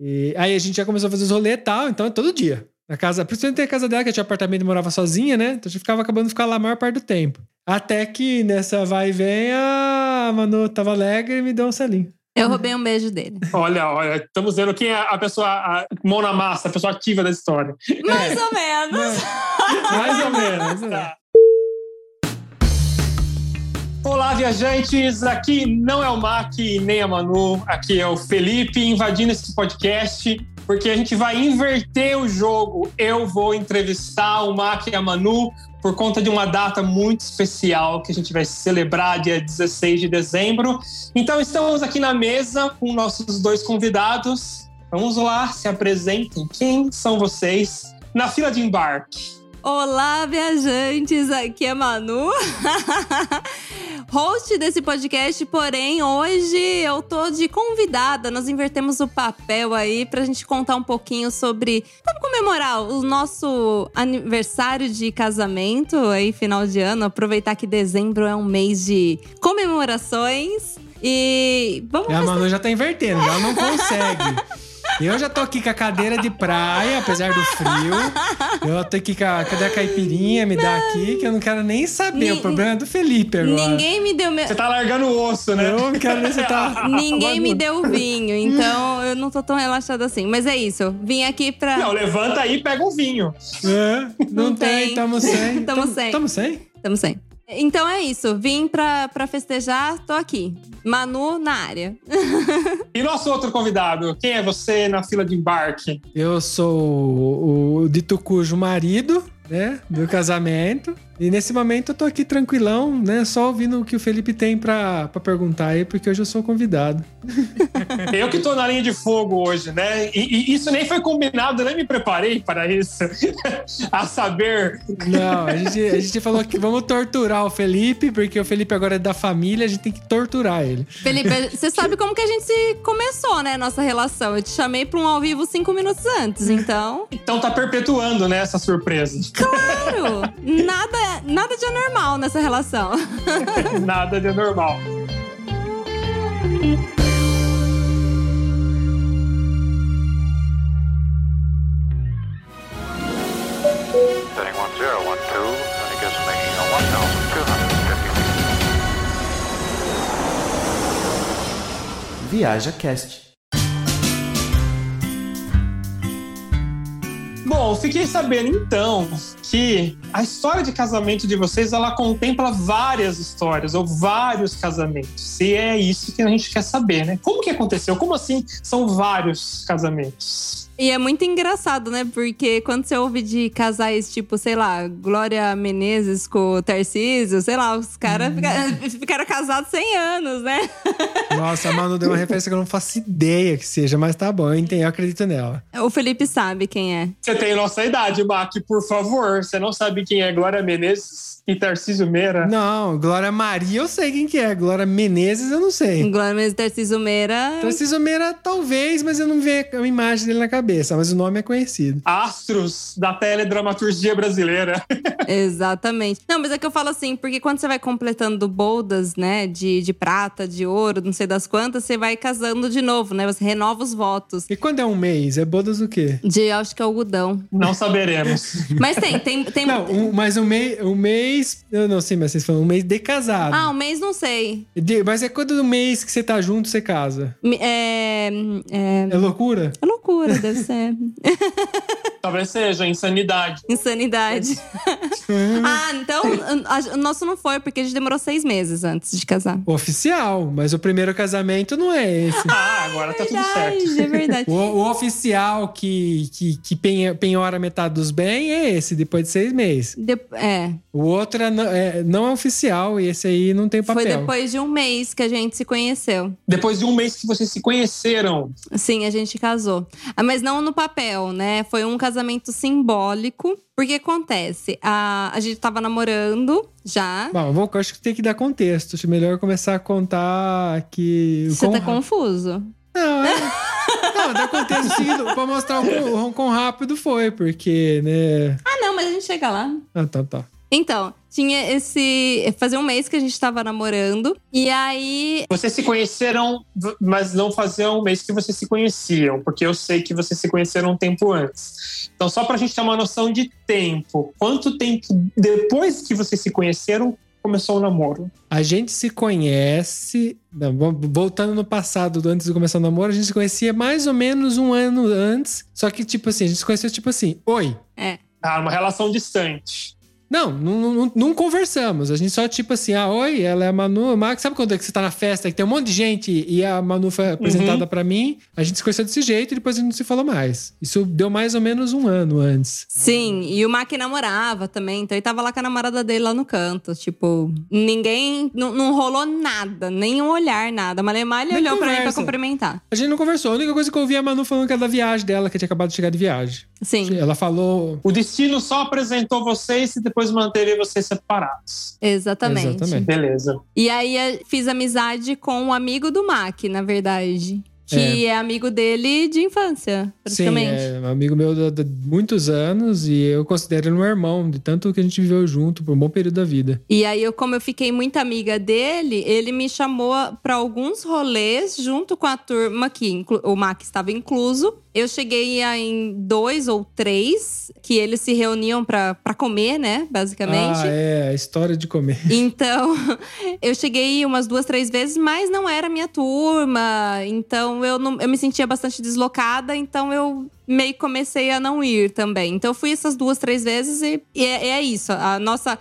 E aí a gente já começou a fazer os rolês e tal, então é todo dia. Na casa, principalmente a casa dela, que eu tinha apartamento e morava sozinha, né? Então a gente ficava acabando de ficar lá a maior parte do tempo. Até que nessa vai e vem, a Manu tava alegre e me deu um selinho. Eu roubei um beijo dele. Olha, olha, estamos vendo quem é a pessoa, a mão na massa, a pessoa ativa da história. Mais ou menos. Mais ou menos. é. Olá, viajantes! Aqui não é o Mac nem a Manu, aqui é o Felipe invadindo esse podcast, porque a gente vai inverter o jogo. Eu vou entrevistar o Mac e a Manu por conta de uma data muito especial que a gente vai celebrar dia 16 de dezembro. Então estamos aqui na mesa com nossos dois convidados. Vamos lá, se apresentem. Quem são vocês? Na fila de embarque. Olá, viajantes! Aqui é Manu, host desse podcast. Porém, hoje eu tô de convidada. Nós invertemos o papel aí pra gente contar um pouquinho sobre. Vamos comemorar o nosso aniversário de casamento aí, final de ano. Aproveitar que dezembro é um mês de comemorações. E vamos a Manu já tá invertendo, já não consegue. Eu já tô aqui com a cadeira de praia, apesar do frio. Eu tô aqui com a, cadê a caipirinha? Me dá aqui, que eu não quero nem saber. Ni- O problema é do Felipe agora. Ninguém me deu. Me... Você tá largando o osso, né? Eu não quero nem você tá. Ninguém me deu vinho, então eu não tô tão relaxada assim. Mas é isso. Vim aqui pra. Não, levanta aí e pega um vinho. É, não, Não tem, tem. tamo sem. Tamo sem. Tamo sem? Tamo sem. Então é isso. Vim pra, pra festejar, tô aqui. Manu na área. E nosso outro convidado, quem é você na fila de embarque? Eu sou o, o dito cujo marido, né? Do casamento. E nesse momento eu tô aqui tranquilão, né? Só ouvindo o que o Felipe tem pra, pra perguntar aí, porque hoje eu sou convidado. Eu que tô na linha de fogo hoje, né? E, e isso nem foi combinado, nem me preparei para isso. A saber, Não, a gente, a gente falou que vamos torturar o Felipe, porque o Felipe agora é da família, a gente tem que torturar ele. Felipe, você sabe como que a gente se começou, né? Nossa relação. Eu te chamei pra um ao vivo cinco minutos antes, então. então tá perpetuando, né, essa surpresa. Claro! Nada, nada de anormal nessa relação. Nada de normal. Setting 1012, Bom, fiquei sabendo então que a história de casamento de vocês ela contempla várias histórias ou vários casamentos. E é isso que a gente quer saber, né? Como que aconteceu? Como assim são vários casamentos? E é muito engraçado, né? Porque quando você ouve de casais tipo, sei lá, Glória Menezes com o Tarcísio, sei lá, os caras fica- ficaram casados 100 anos, né? Nossa, a Manu deu uma referência que eu não faço ideia que seja, mas tá bom, eu entendo, eu acredito nela. O Felipe sabe quem é. Você tem nossa idade, Mac, por favor. Você não sabe quem é Glória Menezes e Tarcísio Meira? Não, Glória Maria eu sei quem que é, Glória Menezes eu não sei. Glória Menezes e Tarcísio Meira. Tarcísio Meira talvez, mas eu não vejo a imagem dele na cabeça, mas o nome é conhecido. Astros da teledramaturgia brasileira. Exatamente. Não, mas é que eu falo assim, porque quando você vai completando boldas, né, de, de prata, de ouro, não sei das quantas, você vai casando de novo, né? Você renova os votos. E quando é um mês? É bodas o quê? De, acho que é algodão. Não saberemos. Mas tem, tem, tem. Não, um, mas um mês, um mês. Eu não sei, mas vocês falam um mês de casado. Ah, um mês não sei. De- mas é quando no mês que você tá junto, você casa. É, é, É loucura? é loucura, deve ser. Talvez seja insanidade. Insanidade. ah, então a- o nosso não foi, porque a gente demorou seis meses antes de casar. Oficial, mas o primeiro casamento não é esse. Ah, agora tá tudo certo. Verdade, é verdade. O, o oficial que, que, que penha- penhora metade dos bens é esse, depois de seis meses. De- é, O outro é, não- é- não é oficial e esse aí não tem papel. foi depois de um mês que a gente se conheceu. Depois de um mês que vocês se conheceram, Sim, a gente casou. Ah, Mas não no papel, né? Foi um casamento simbólico. Porque acontece, a, a gente tava namorando já. Bom, vou, acho que tem que dar contexto. Acho melhor começar a contar que. o Você tá confuso. Não, é. Não, dá contexto seguido pra mostrar o quão, o quão rápido foi, porque, né. Ah, não, mas a gente chega lá. Ah, tá, tá. Então, tinha esse. Fazia um mês que a gente tava namorando. E aí. Vocês se conheceram, mas não fazia um mês que vocês se conheciam, porque eu sei que vocês se conheceram um tempo antes. Então, só pra gente ter uma noção de tempo, quanto tempo depois que vocês se conheceram começou o namoro? A gente se conhece. não, voltando no passado, do antes de começar o namoro, a gente se conhecia mais ou menos um ano antes. Só que, tipo assim, a gente se conheceu tipo assim: Oi. Ah, uma relação distante. Não, não, não, não conversamos. A gente só, tipo assim, ah, oi, ela é a Manu. Max, sabe quando é que você tá na festa que tem um monte de gente e a Manu foi apresentada pra mim? A gente se conheceu desse jeito e depois a gente não se falou mais. Isso deu mais ou menos um ano antes. Sim, e o Mac namorava também, então ele tava lá com a namorada dele lá no canto. Tipo, ninguém. Não, não rolou nada, nem um olhar, nada. Malemar ele olhou pra mim pra conversa. cumprimentar. A gente não conversou. A única coisa que eu ouvi é a Manu falando que era da viagem dela, que tinha acabado de chegar de viagem. Sim, Ela falou. O destino só apresentou vocês e depois manteve vocês separados. exatamente. Exatamente. Beleza. E aí eh, fiz amizade com um amigo do Mac, na verdade. Que é, amigo dele de infância, Sim, praticamente. é um amigo meu de muitos anos e eu considero ele um irmão, de tanto que a gente viveu junto por um bom período da vida. E aí, eu, como eu fiquei muito amiga dele, ele me chamou pra alguns rolês junto com a turma que o Mac estava incluso. Eu cheguei a, em dois ou três que eles se reuniam pra comer, né? Basicamente. Ah, é, a história de comer. Então, eu cheguei umas duas, três vezes, mas não era minha turma. Então, eu, não, eu me sentia bastante deslocada. Então, eu meio que comecei a não ir também. Então, eu fui essas duas, três vezes e, e é, é isso. A nossa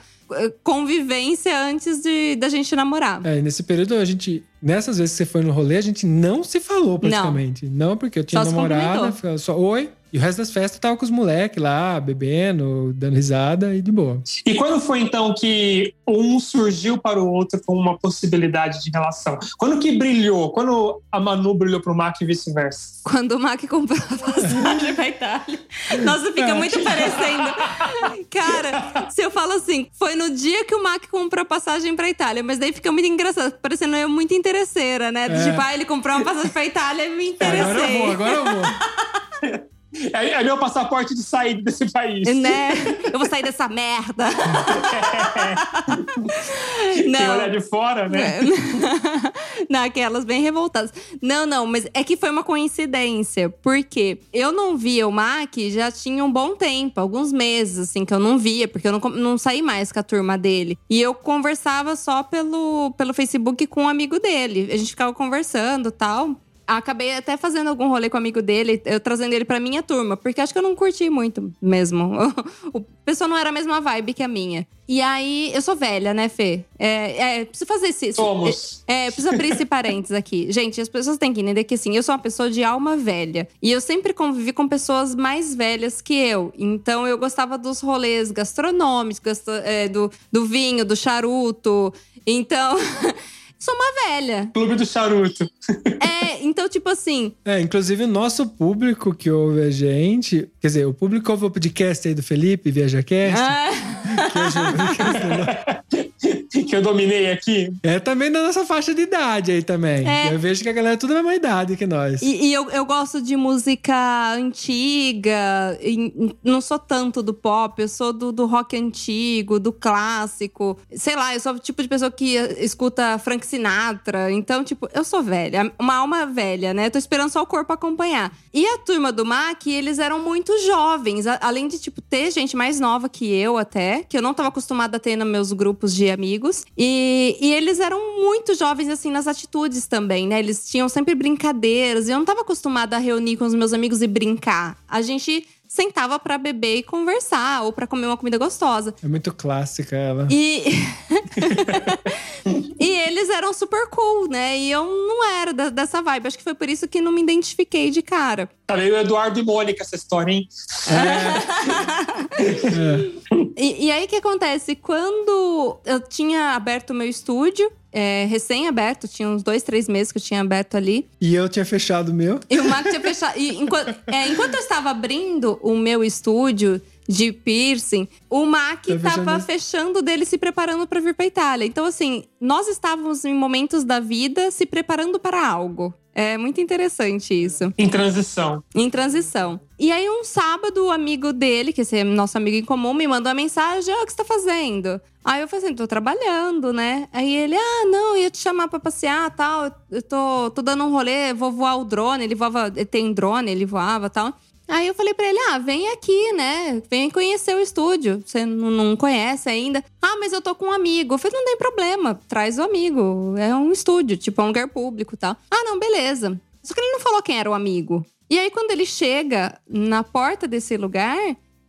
convivência antes de, da gente namorar. É, nesse período a gente. Nessas vezes que você foi no rolê, a gente não se falou praticamente. Não, porque eu tinha namorada, só oi. E o resto das festas eu tava com os moleques lá, bebendo, dando risada e de boa. E quando foi então que um surgiu para o outro com uma possibilidade de relação? Quando que brilhou? Quando a Manu brilhou pro Mac e vice-versa? Quando o Mac comprou a passagem pra Itália. Nossa, fica muito parecendo. Cara, se eu falo assim, foi no dia que o Mac comprou a passagem pra Itália, mas daí fica muito engraçado, parecendo eu muito interesseira, né? É. Tipo, ah, ele comprou uma passagem pra Itália e me Agora eu interessei. vou, agora eu vou. É, é meu passaporte de saída desse país. Né? Eu vou sair dessa merda. Quem Não. olhar de fora, né? Naquelas bem revoltadas. Não, não, mas é que foi uma coincidência. Porque eu não via o Mac já tinha um bom tempo, alguns meses, assim, que eu não via, porque eu não, não saí mais com a turma dele. E eu conversava só pelo, pelo Facebook com um amigo dele. A gente ficava conversando e tal. Acabei até fazendo algum rolê com o amigo dele, eu trazendo ele pra minha turma, porque acho que eu não curti muito mesmo. O pessoal não era a mesma vibe que a minha. E aí, eu sou velha, né, Fê? É, é preciso fazer esse. Somos. É, eu preciso abrir esse parênteses aqui. Gente, as pessoas têm que entender que, assim, eu sou uma pessoa de alma velha. E eu sempre convivi com pessoas mais velhas que eu. Então, eu gostava dos rolês gastronômicos, é, do, do vinho, do charuto. Então, sou uma velha. Clube do Charuto. É, então, tipo assim, É, inclusive o nosso público que ouve a gente, quer dizer, o público ouve o podcast aí do Felipe, ViajaCast, ah, que hoje é o podcast que eu dominei aqui. é também da nossa faixa de idade aí também. É. Eu vejo que a galera é tudo da mesma idade que nós. E, e eu, eu gosto de música antiga, e não sou tanto do pop, eu sou do, do rock antigo, do clássico. Sei lá, eu sou o tipo de pessoa que escuta Frank Sinatra. Então, tipo, eu sou velha, uma alma velha, né? Tô esperando só o corpo acompanhar. E a turma do MAC, eles eram muito jovens, além de, tipo, ter gente mais nova que eu até, que eu não tava acostumada a ter nos meus grupos de amigos. E, e eles eram muito jovens, assim, nas atitudes também, né? Eles tinham sempre brincadeiras. E eu não tava acostumada a reunir com os meus amigos e brincar. A gente sentava pra beber e conversar, ou pra comer uma comida gostosa. É muito clássica ela. E. e eles eram super cool, né? E eu não era da- dessa vibe. Acho que foi por isso que não me identifiquei de cara. Tá meio Eduardo e Mônica essa história, hein? E, e aí o que acontece? Quando eu tinha aberto o meu estúdio, é, recém-aberto, tinha uns dois, três meses que eu tinha aberto ali. E eu tinha fechado o meu. E o Marco tinha fechado. E enquanto, é, enquanto eu estava abrindo o meu estúdio de piercing, o Mac estava fechando dele, se preparando para vir para Itália. Então, assim, nós estávamos em momentos da vida se preparando para algo. É muito interessante isso. Em transição. Em transição. E aí, um sábado, o amigo dele, que esse é nosso amigo em comum, me mandou uma mensagem: Ó, o que você tá fazendo? Aí eu falei assim: tô trabalhando, né? Aí ele: ah, não, eu ia te chamar pra passear tal. Eu tô, tô dando um rolê, vou voar o drone. Ele voava, tem drone, ele voava tal. Aí eu falei pra ele: ah, vem aqui, né? Vem conhecer o estúdio. Você não, conhece ainda. Ah, mas eu tô com um amigo. Eu falei: não tem problema, traz o amigo. É um estúdio, tipo, é um lugar público e tal. Ah, não, beleza. Só que ele não falou quem era o amigo. E aí, quando ele chega na porta desse lugar,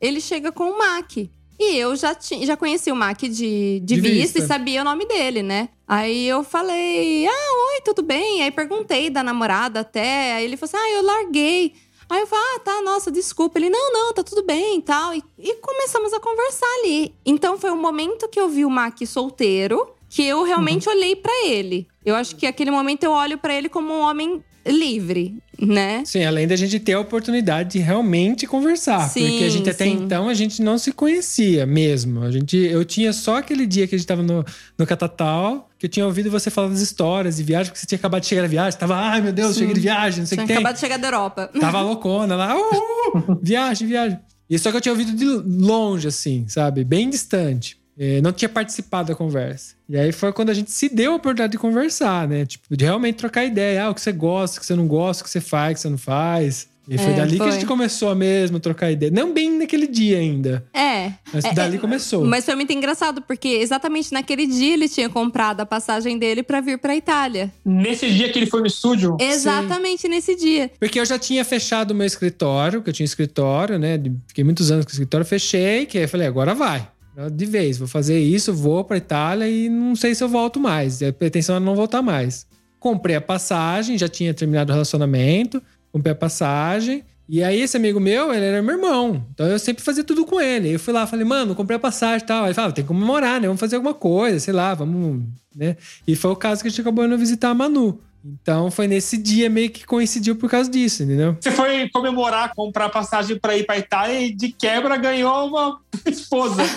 ele chega com o Mac. E eu já, ti, já conheci o Mac de, de, De vista, vista. e sabia o nome dele, né? Aí eu falei, ah, oi, tudo bem? Aí perguntei da namorada até. Aí ele falou assim, ah, eu larguei. Aí eu falei, ah, tá, nossa, desculpa. Ele, não, não, tá tudo bem e tal. E, começamos a conversar ali. Então foi o momento que eu vi o Mac solteiro que eu realmente olhei pra ele. Eu acho que aquele momento eu olho pra ele como um homem livre, né? Sim, além da gente ter a oportunidade de realmente conversar. Sim, porque a gente até sim. então a gente não se conhecia mesmo. A gente, eu tinha só aquele dia que a gente tava no, no Catatal, que eu tinha ouvido você falar das histórias de viagem, porque você tinha acabado de chegar da viagem. Tava, ai meu Deus, Sim. cheguei de viagem, não sei o Tinha que tem. acabado de chegar da Europa. Tava loucona lá, uh, uh, viagem, viagem. E só que eu tinha ouvido de longe, assim, sabe? Bem distante. É, não tinha participado da conversa. E aí foi quando a gente se deu a oportunidade de conversar, né? Tipo, de realmente trocar ideia. Ah, o que você gosta, o que você não gosta, o que você faz, o que você não faz. E foi É, dali que foi. a gente começou mesmo a trocar ideia. Não bem naquele dia ainda, É. mas É, dali é, começou. Mas foi muito engraçado, porque exatamente naquele dia ele tinha comprado a passagem dele pra vir pra Itália. Nesse dia que ele foi no estúdio, Exatamente nesse dia. Porque eu já tinha fechado o meu escritório, que eu tinha escritório, né? Fiquei muitos anos com o escritório, fechei, que aí eu falei, agora vai. De vez, vou fazer isso, vou pra Itália e não sei se eu volto mais. A pretensão era não voltar mais. Comprei a passagem, já tinha terminado o relacionamento, comprei a passagem. E aí, esse amigo meu, ele era meu irmão. Então eu sempre fazia tudo com ele. Eu fui lá, falei, mano, comprei a passagem e tal. Aí ele falava, tem que comemorar, né? Vamos fazer alguma coisa, sei lá, vamos. né? E foi o caso que a gente acabou indo visitar a Manu. Então foi nesse dia meio que coincidiu por causa disso, entendeu? você foi comemorar, comprar passagem pra ir pra Itália e de quebra ganhou uma esposa.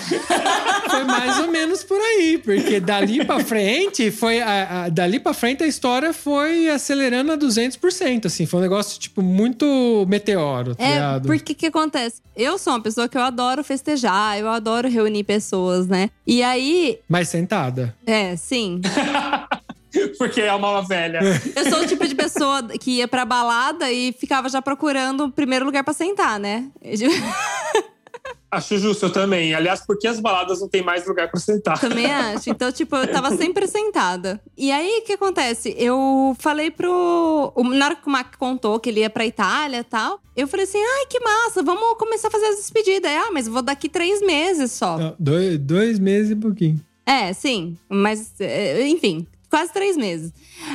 Foi mais ou menos por aí, porque dali pra frente foi a, a- dali para frente a história foi acelerando a 200%, assim, foi um negócio tipo muito meteoro, tá É, ligado? porque que acontece? Eu sou uma pessoa que eu adoro festejar, eu adoro reunir pessoas, né? E aí, Mais sentada. é, sim. Porque é uma velha. Eu sou o tipo de pessoa que ia pra balada e ficava já procurando o primeiro lugar pra sentar, né? Acho justo, eu também. Aliás, porque as baladas não tem mais lugar pra sentar? Também acho. Então, tipo, eu tava sempre sentada. E aí, o que acontece? Eu falei pro. Na hora que o Mac contou que ele ia pra Itália e tal, eu falei assim: ai, que massa, vamos começar a fazer as despedidas. Aí, ah, mas eu vou daqui três meses só. Não, dois, dois meses e pouquinho. É, sim. Mas, é, enfim, quase três meses.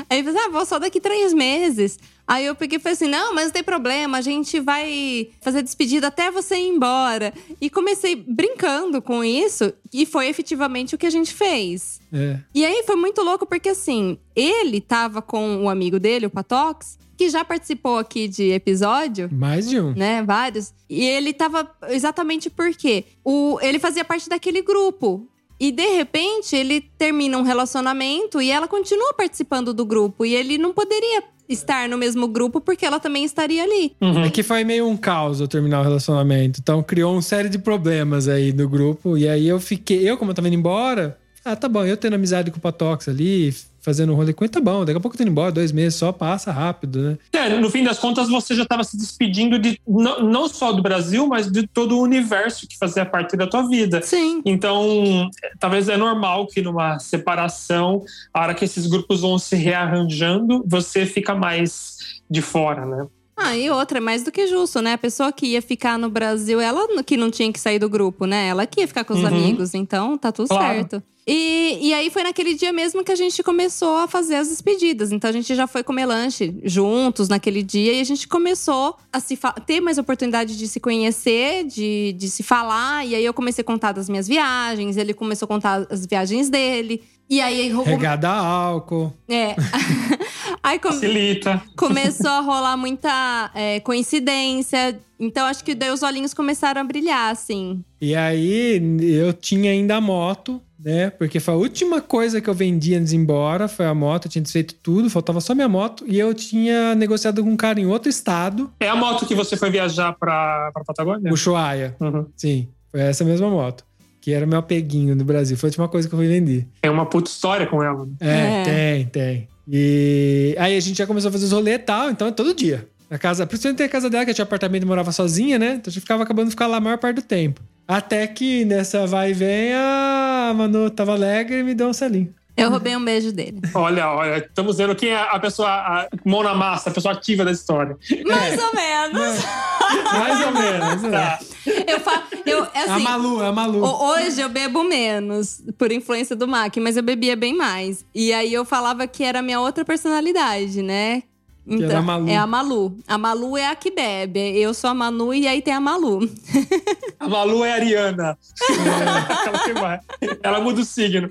Aí eu falei, ah, vou só daqui três meses. Aí eu peguei e falei assim: não, mas não tem problema, a gente vai fazer despedida até você ir embora. E comecei brincando com isso, e foi efetivamente o que a gente fez. É. E aí foi muito louco, porque assim, ele tava com o amigo dele, o Patox, que já participou aqui de episódio Mais de um. né? Vários. E ele tava exatamente porque o, ele fazia parte daquele grupo. E de repente ele termina um relacionamento e ela continua participando do grupo. E ele não poderia estar no mesmo grupo porque ela também estaria ali. É que foi meio um caos eu terminar o relacionamento. Então criou uma série de problemas aí no grupo. E aí eu fiquei, eu, como eu tava indo embora, ah, tá bom, eu tendo amizade com o Patox ali, fazendo um rolê com ele, tá bom. Daqui a pouco eu tô indo embora, dois meses só, passa rápido, né? É, no fim das contas, você já estava se despedindo de não, não só do Brasil, mas de todo o universo que fazia parte da tua vida. Sim. Então, é, talvez é normal que numa separação, a hora que esses grupos vão se rearranjando, você fica mais de fora, né? Ah, e outra, é mais do que justo, né? A pessoa que ia ficar no Brasil, ela que não tinha que sair do grupo, né? Ela que ia ficar com os Uhum. amigos, então tá tudo Claro. certo. E, e aí foi naquele dia mesmo que a gente começou a fazer as despedidas. Então a gente já foi comer lanche juntos naquele dia e a gente começou a se ter mais oportunidade de se conhecer, de, de se falar. E aí eu comecei a contar das minhas viagens, ele começou a contar as viagens dele. E aí Regada a álcool. é. aí come- Facilita. começou a rolar muita é, coincidência. Então acho que daí os olhinhos começaram a brilhar, assim. E aí eu tinha ainda a moto. Né? Porque foi a última coisa que eu vendi antes de ir embora, foi a moto, eu tinha feito tudo, faltava só minha moto. E eu tinha negociado com um cara em outro estado, É a moto que você foi viajar pra, pra Patagônia? o Ushuaia. Uhum. Sim, foi essa mesma moto. Que era meu apeguinho no Brasil. Foi a última coisa que eu fui vender. Tem uma puta história com ela. né? É, É. tem, tem. E aí a gente já começou a fazer os rolês e tal, então é todo dia. Na casa, principalmente a casa dela, que tinha apartamento e morava sozinha, né? Então a gente ficava acabando de ficar lá a maior parte do tempo. Até que nessa vai e vem, a Manu tava alegre e me deu um selinho. Eu roubei um beijo dele. Olha, olha, estamos vendo quem é a pessoa, a mão na massa, a pessoa ativa da história. Mais ou menos. Mais ou menos. né? Tá. Eu falo. Eu, é A assim, Malu, a Malu. ho- Hoje eu bebo menos, por influência do Mac, mas eu bebia bem mais. E aí eu falava que era a minha outra personalidade, né? Então, era a Malu. É a Malu. A Malu é a que bebe. Eu sou a Manu e aí tem a Malu. A Malu é a Ariana. Que vai. Ela muda o signo.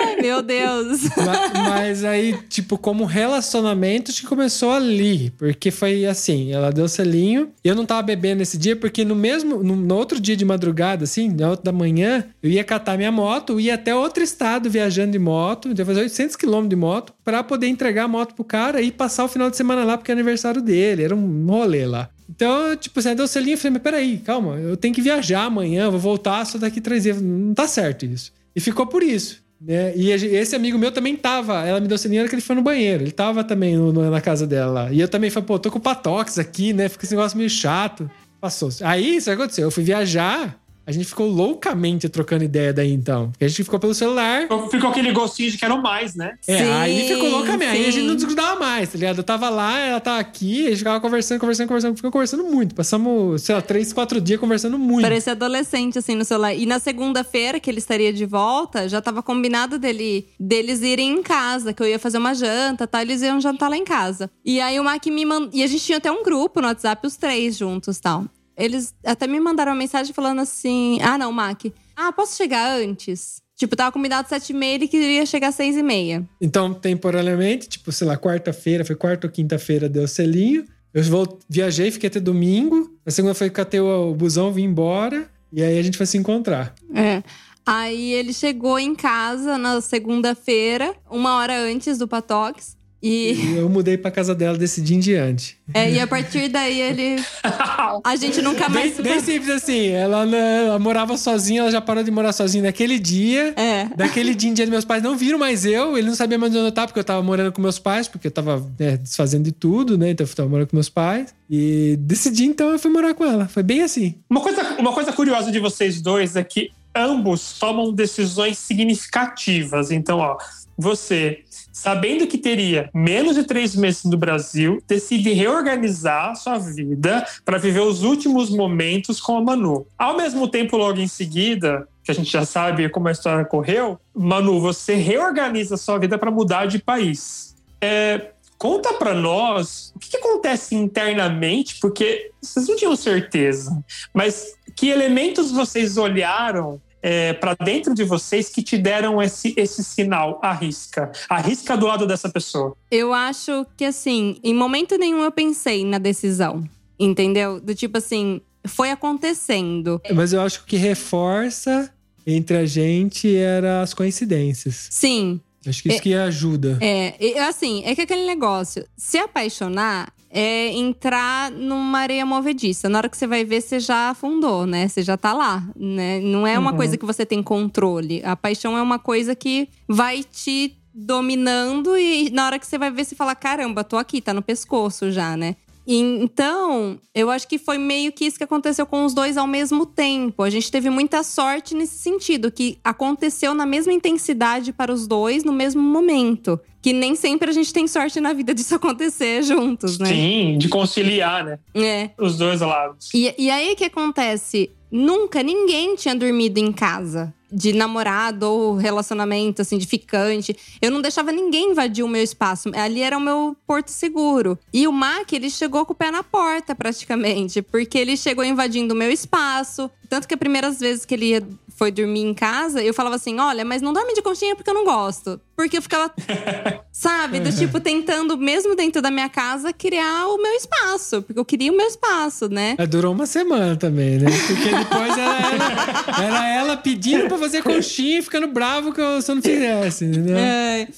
Ai, meu Deus. Ma- Mas aí, tipo, como relacionamento, acho que começou ali. Porque foi assim, ela deu selinho. Eu não tava bebendo esse dia, porque no mesmo, no, no outro dia de madrugada, assim, na outra da manhã, eu ia catar minha moto, ia até outro estado viajando de moto, ia fazer 800 quilômetros de moto, pra poder entregar a moto pro cara e passar o final de semana lá, porque é aniversário dele. Era um rolê lá. Então, tipo, assim, deu selinho, eu falei, mas peraí, calma, eu tenho que viajar amanhã, vou voltar só daqui três dias. Não tá certo isso. E ficou por isso. Né? E esse amigo meu também tava. Ela me deu selinho na hora que ele foi no banheiro. Ele tava também no- no- na casa dela lá. E eu também falei, pô, tô com o Patox aqui, né? Fica esse negócio meio chato. Passou. Aí, isso aconteceu. Eu fui viajar, a gente ficou loucamente trocando ideia daí então. Porque a gente ficou pelo celular. Ficou aquele gostinho de quero mais, né? É, Sim, aí ficou loucamente. Aí a gente não desgrudava mais, tá ligado? Eu tava lá, ela tava aqui, a gente ficava conversando, conversando, conversando. Ficou conversando muito. Passamos, sei lá, três, quatro dias conversando muito. Parecia adolescente, assim, no celular. E na segunda-feira, que ele estaria de volta, já tava combinado dele, deles irem em casa, que eu ia fazer uma janta, tal. Eles iam jantar lá em casa. E aí o Mac me mandou. E a gente tinha até um grupo no WhatsApp, os três juntos tal. Eles até me mandaram uma mensagem falando assim: Ah, não, Mac. Ah, posso chegar antes? Tipo, tava combinado sete e meia, ele queria chegar às seis e meia. Então, temporariamente, tipo, sei lá, quarta-feira, foi quarta ou quinta-feira, deu selinho. Eu vou, viajei, fiquei até domingo. Na segunda foi catei o, o busão, vim embora. E aí a gente foi se encontrar. É. Aí ele chegou em casa na segunda-feira, uma hora antes do Patox. E, E eu mudei pra casa dela desse dia em diante. é, e a partir daí ele. A gente nunca mais. Bem, bem simples assim. Ela, ela morava sozinha, ela já parou de morar sozinha naquele dia. É. Daquele dia em diante, meus pais não viram mais eu. Ele não sabia mais onde eu tava, porque eu tava morando com meus pais, porque eu tava né, desfazendo de tudo, né? Então eu tava morando com meus pais. E decidi, então, eu fui morar com ela. Foi bem assim. Uma coisa, uma coisa curiosa de vocês dois é que ambos tomam decisões significativas. Então, ó, você, sabendo que teria menos de três meses no Brasil, decide reorganizar sua vida para viver os últimos momentos com a Manu. Ao mesmo tempo, logo em seguida, que a gente já sabe como a história correu, Manu, você reorganiza sua vida para mudar de país. É, Conta pra nós o que, que acontece internamente, porque vocês não tinham certeza, mas que elementos vocês olharam é, para dentro de vocês que te deram esse, esse sinal, arrisca. Arrisca do lado dessa pessoa. Eu acho que, assim, em momento nenhum eu pensei na decisão. Entendeu? Do tipo assim, foi acontecendo. Mas eu acho que o que reforça entre a gente era as coincidências. Sim, Acho que isso É- que ajuda. É, e, assim, é que aquele negócio, se apaixonar é entrar numa areia movediça. Na hora que você vai ver, você já afundou, né? Você já tá lá, né? Não é uma Uhum. coisa que você tem controle. A paixão é uma coisa que vai te dominando e na hora que você vai ver, você fala: caramba, tô aqui, tá no pescoço já, né? Então, eu acho que foi meio que isso que aconteceu com os dois ao mesmo tempo. A gente teve muita sorte nesse sentido, que aconteceu na mesma intensidade para os dois no mesmo momento. Que nem sempre a gente tem sorte na vida disso acontecer juntos, né? Sim, de conciliar, né? É. Os dois lados. E, e aí o que acontece? Nunca ninguém tinha dormido em casa de namorado ou relacionamento, assim, de ficante. Eu não deixava ninguém invadir o meu espaço. Ali era o meu porto seguro. E o Mac, ele chegou com o pé na porta, praticamente. Porque ele chegou invadindo o meu espaço. Tanto que as primeiras vezes que ele ia- foi dormir em casa, eu falava assim: olha, mas não dorme de conchinha porque eu não gosto. Porque eu ficava, sabe, do tipo, tentando, mesmo dentro da minha casa, criar o meu espaço. Porque eu queria o meu espaço, né? Durou uma semana também, né? Porque depois era ela, era ela pedindo pra pra fazer conchinha e ficando bravo que eu, se eu não fizesse, entendeu? É.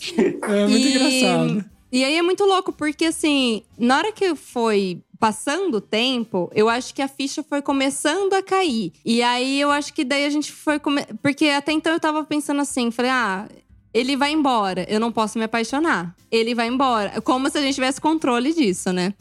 É muito E- engraçado. E aí é muito louco, porque assim, na hora que foi passando o tempo, eu acho que a ficha foi começando a cair. E aí eu acho que daí a gente foi. Come... Porque até então eu tava pensando assim, falei, ah. Ele vai embora, eu não posso me apaixonar. Ele vai embora. Como se a gente tivesse controle disso, né?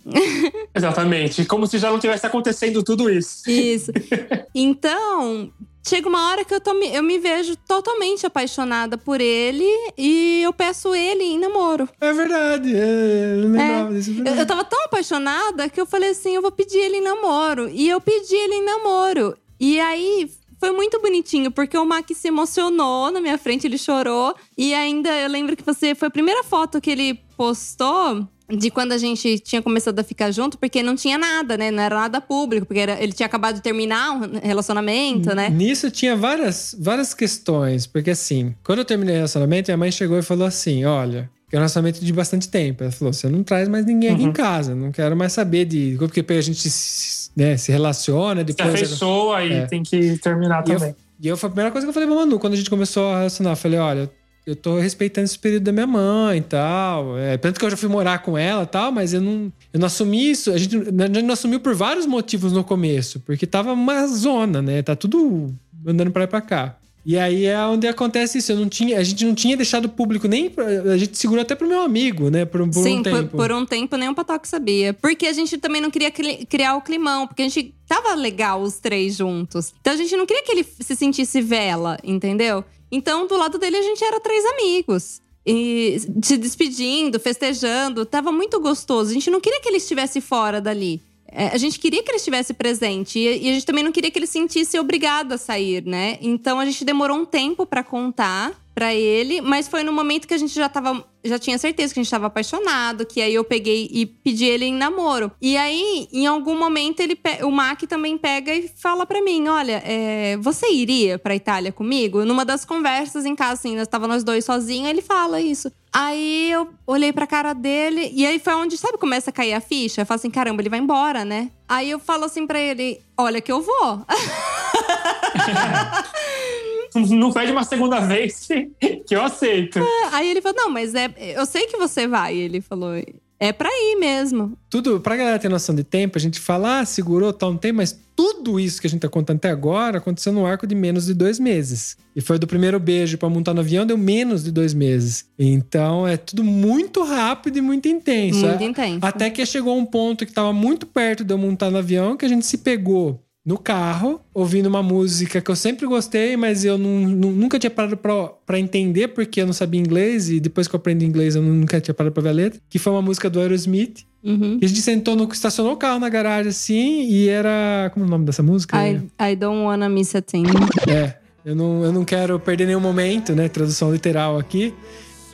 Exatamente. Como se já não tivesse acontecendo tudo isso. Isso. Então, chega uma hora que eu, tô, me- eu me vejo totalmente apaixonada por ele e eu peço ele em namoro. É verdade, é, eu lembrava disso. é Eu, eu tava tão apaixonada que eu falei assim: eu vou pedir ele em namoro. E eu pedi ele em namoro. E aí. Foi muito bonitinho, porque o Mac se emocionou na minha frente, ele chorou. E ainda eu lembro que você foi a primeira foto que ele postou de quando a gente tinha começado a ficar junto, porque não tinha nada, né? Não era nada público, porque era- ele tinha acabado de terminar um relacionamento, né? Nisso tinha várias, várias questões, porque assim, quando eu terminei o relacionamento, minha mãe chegou e falou assim: olha. Que é um relacionamento de bastante tempo. Ela falou: você não traz mais ninguém aqui em casa, não quero mais saber de. Porque a gente se, né, se relaciona, Se depois. afeiçoa e É. tem que terminar E eu, também. e eu foi a primeira coisa que eu falei pra Manu quando a gente começou a relacionar. Eu falei: olha, eu tô respeitando esse período da minha mãe e tal. É, tanto que eu já fui morar com ela e tal, mas eu não, eu não assumi isso. A gente, a gente não assumiu por vários motivos no começo, porque tava uma zona, né? Tá tudo andando pra lá e pra cá. E aí é onde acontece isso. Eu não tinha, a gente não tinha deixado público nem. A gente segurou até pro meu amigo, né? Por, por Sim, um por, tempo. por um tempo nem o Patoque sabia. Porque a gente também não queria cri- criar o climão, porque a gente tava legal os três juntos. Então a gente não queria que ele se sentisse vela, entendeu? Então do lado dele a gente era três amigos. E se despedindo, festejando, tava muito gostoso. A gente não queria que ele estivesse fora dali. É, a gente queria que ele estivesse presente e, a gente também não queria que ele sentisse obrigado a sair, né? Então a gente demorou um tempo pra contar pra ele, mas foi no momento que a gente já tava, já tinha certeza que a gente tava apaixonado, que aí eu peguei e pedi ele em namoro. E aí, em algum momento, ele o Mac também pega e fala pra mim: olha, é, você iria pra Itália comigo? Numa das conversas em casa, assim, nós tava nós dois sozinhos, ele fala isso. Aí eu olhei pra cara dele, e aí foi onde, sabe, começa a cair a ficha? Eu falo assim: caramba, ele vai embora, né? Aí eu falo assim pra ele: olha, que eu vou. Não pede uma segunda vez que, que eu aceito. Aí ele falou: Não, mas é, eu sei que você vai. Ele falou: É pra ir mesmo. Tudo, pra galera ter noção de tempo, a gente fala, ah, segurou tal um tempo, mas tudo isso que a gente tá contando até agora aconteceu num arco de menos de dois meses. E foi do primeiro beijo pra montar no avião, deu menos de dois meses. Então é tudo muito rápido e muito intenso. Muito É- intenso. Até que chegou um ponto que tava muito perto de eu montar no avião, que a gente se pegou no carro, ouvindo uma música que eu sempre gostei, mas eu não- nu- nunca tinha parado pra, pra entender, porque eu não sabia inglês, e depois que eu aprendi inglês eu nunca tinha parado pra ver a letra, que foi uma música do Aerosmith. Uhum. E a gente sentou no. estacionou o carro na garagem assim, e era. Como é o nome dessa música? I, I don't wanna miss a thing. É. Eu não, eu não quero perder nenhum momento, né? Tradução literal aqui.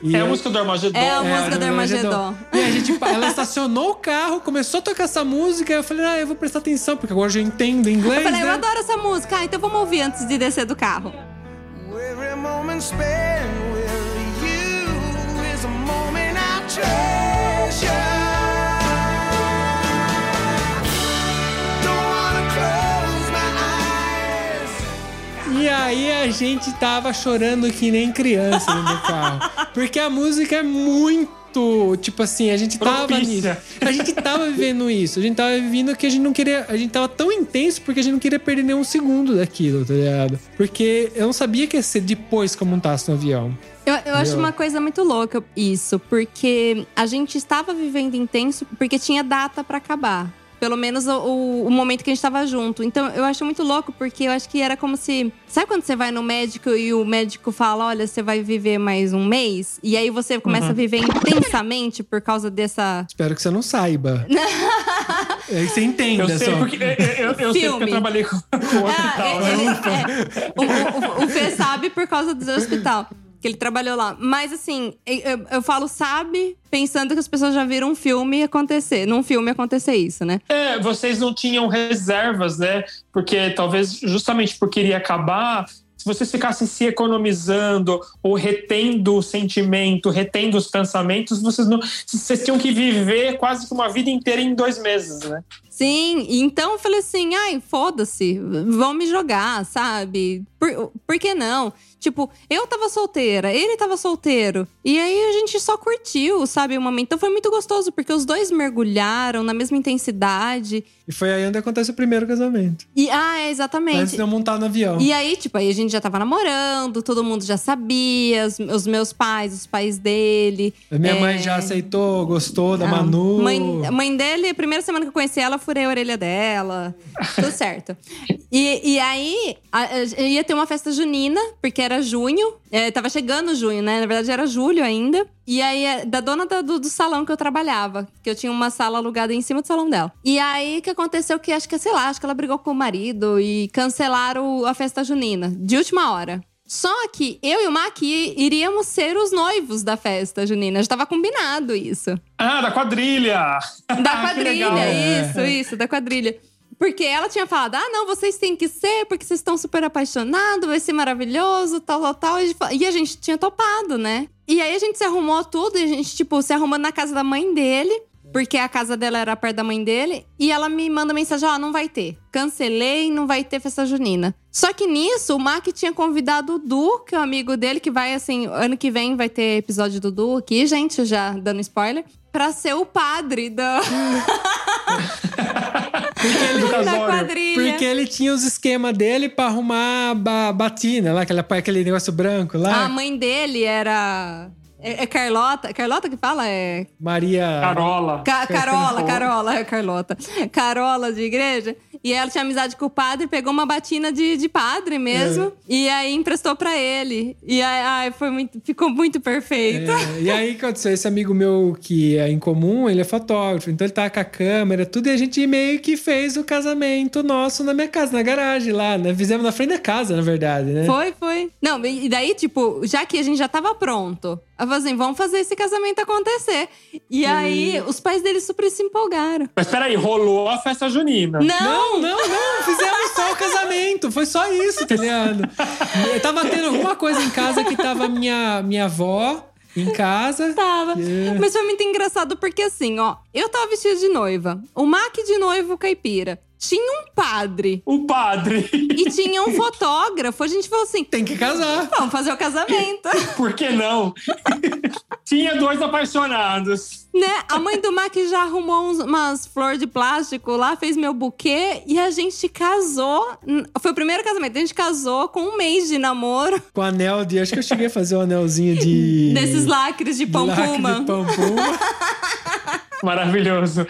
E É a eu- música do Armagedon. É a É, música do do Armagedon. E a gente, ela estacionou o carro, começou a tocar essa música. Eu falei, ah, eu vou prestar atenção, porque agora eu já entendo inglês, Eu falei, eu né? adoro essa música. Ah, então vamos ouvir antes de descer do carro. Every moment spent with you is a moment I treasure. E aí a gente tava chorando que nem criança do carro. Porque a música é muito. Tipo assim, a gente tava Propícia. nisso. A gente tava vivendo isso. A gente tava vivendo que a gente não queria. A gente tava tão intenso porque a gente não queria perder nenhum segundo daquilo, tá ligado? Porque eu não sabia que ia ser depois que eu montasse no avião. Eu, eu acho uma coisa muito louca isso, porque a gente estava vivendo intenso porque tinha data pra acabar. Pelo menos o, o- momento que a gente tava junto. Então eu acho muito louco, porque eu acho que era como se. Sabe quando você vai no médico e o médico fala: olha, você vai viver mais um mês? E aí você começa a viver intensamente por causa dessa. Espero que você não saiba. é que você entenda Eu sei só. porque eu, eu, eu sei porque eu trabalhei com, com o hospital. Ah, né? ele- é. o, o- o Fê sabe por causa do hospital. Que ele trabalhou lá. Mas assim, eu, eu falo sabe pensando que as pessoas já viram um filme acontecer. Num filme acontecer isso, né? É, vocês não tinham reservas, né? Porque talvez justamente porque iria acabar, se vocês ficassem se economizando ou retendo o sentimento, retendo os pensamentos, vocês não, vocês tinham que viver quase que uma vida inteira em dois meses, né? Sim, então eu falei assim: ai, foda-se, vão me jogar, sabe? Por, por que não? Tipo, eu tava solteira, ele tava solteiro. E aí a gente só curtiu, sabe, o momento. Então foi muito gostoso, porque os dois mergulharam na mesma intensidade. E foi aí onde acontece o primeiro casamento. E, ah, é, Antes exatamente. de eu montar no avião. E aí, tipo, aí a gente já tava namorando, todo mundo já sabia, os, os meus pais, os pais dele. A minha é, mãe já aceitou, gostou da a Manu. Mãe, a mãe dele, a primeira semana que eu conheci ela, furei a orelha dela. Tudo certo. E, e aí, ia ter uma festa junina, porque era junho. É, tava chegando junho, né? Na verdade, era julho ainda. E aí, é, da dona do, do salão que eu trabalhava. Que eu tinha uma sala alugada em cima do salão dela. E aí, o que aconteceu? Que acho que, sei lá, acho que ela brigou com o marido e cancelaram a festa junina. De última hora. Só que eu e o Mac iríamos ser os noivos da festa junina. Já tava combinado isso. Ah, da quadrilha! Da Que quadrilha, isso, isso, da quadrilha. Porque ela tinha falado: ah, não, vocês têm que ser, porque vocês estão super apaixonados, vai ser maravilhoso, tal, tal, tal. E a gente fa- E a gente tinha topado, né? E aí a gente se arrumou tudo, e a gente, tipo, se arrumando na casa da mãe dele, porque a casa dela era perto da mãe dele. E ela me manda mensagem: ó, não vai ter. Cancelei, não vai ter festa junina. Só que nisso, o Mac tinha convidado o Du, que é um amigo dele, que vai, assim, ano que vem vai ter episódio do Du aqui, gente, já dando spoiler, pra ser o padre da. Porque ele tinha os esquemas dele pra arrumar a ba- batina lá, aquela, aquele negócio branco lá. A mãe dele era. É, é Carlota. Carlota que fala? É. Maria. Carola. Ca- Carola, Carola, é Carlota. Carola de igreja. E ela tinha amizade com o padre, pegou uma batina de, de padre mesmo. E aí emprestou pra ele. E aí, ai, foi muito, ficou muito perfeito. É, e aí, o que aconteceu? Esse amigo meu que é em comum, ele é fotógrafo, então ele tá com a câmera, tudo, e a gente meio que fez o casamento nosso na minha casa, na garagem lá, né? Fizemos na frente da casa, na verdade, né? Foi, foi. Não, e daí, tipo, já que a gente já tava pronto, eu falei assim: vamos fazer esse casamento acontecer. E aí, os pais dele super se empolgaram. Mas peraí, rolou a festa junina. Não! Não, não, não, fizemos só o casamento, foi só isso, tá ligado? Eu tava tendo alguma coisa em casa que tava minha, minha avó em casa. Tava. Yeah. Mas foi muito engraçado porque assim, ó, eu tava vestida de noiva, o Mac de noivo caipira. Tinha um padre O padre. e tinha um fotógrafo. A gente falou assim: Tem que casar. vamos fazer o casamento. Por que não? Tinha dois apaixonados. né? A mãe do Mac já arrumou uns- umas flores de plástico lá, fez meu buquê e a gente casou. Foi o primeiro casamento. A gente casou com um mês de namoro Com anel de. Acho que eu cheguei a fazer um anelzinho de. desses lacres de de pão lacre puma. de pampuma. Maravilhoso.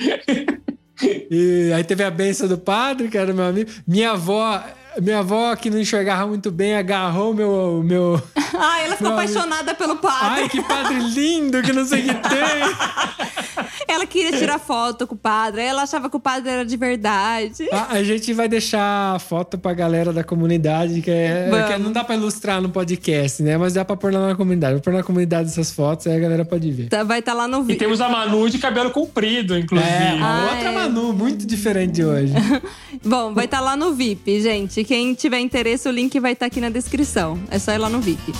E aí teve a benção do padre, que era meu amigo. Minha avó, minha avó que não enxergava muito bem, agarrou meu. meu... Ah, ela ficou Meu apaixonada pelo padre. Ai, que padre lindo, que não sei o que tem. Ela queria tirar foto com o padre, aí ela achava que o padre era de verdade. A, a gente vai deixar a foto pra galera da comunidade, que, é, Vamos. que não dá pra ilustrar no podcast, né? Mas dá pra pôr lá na comunidade. Vou pôr na comunidade essas fotos, aí a galera pode ver. Tá- Vai estar lá no E vídeo. temos a Manu de cabelo comprido, inclusive. É, Ah, outra é. Manu, muito diferente de hoje. Bom, vai estar lá no VIP, gente. Quem tiver interesse, o link vai estar aqui na descrição. É só ir lá no VIP.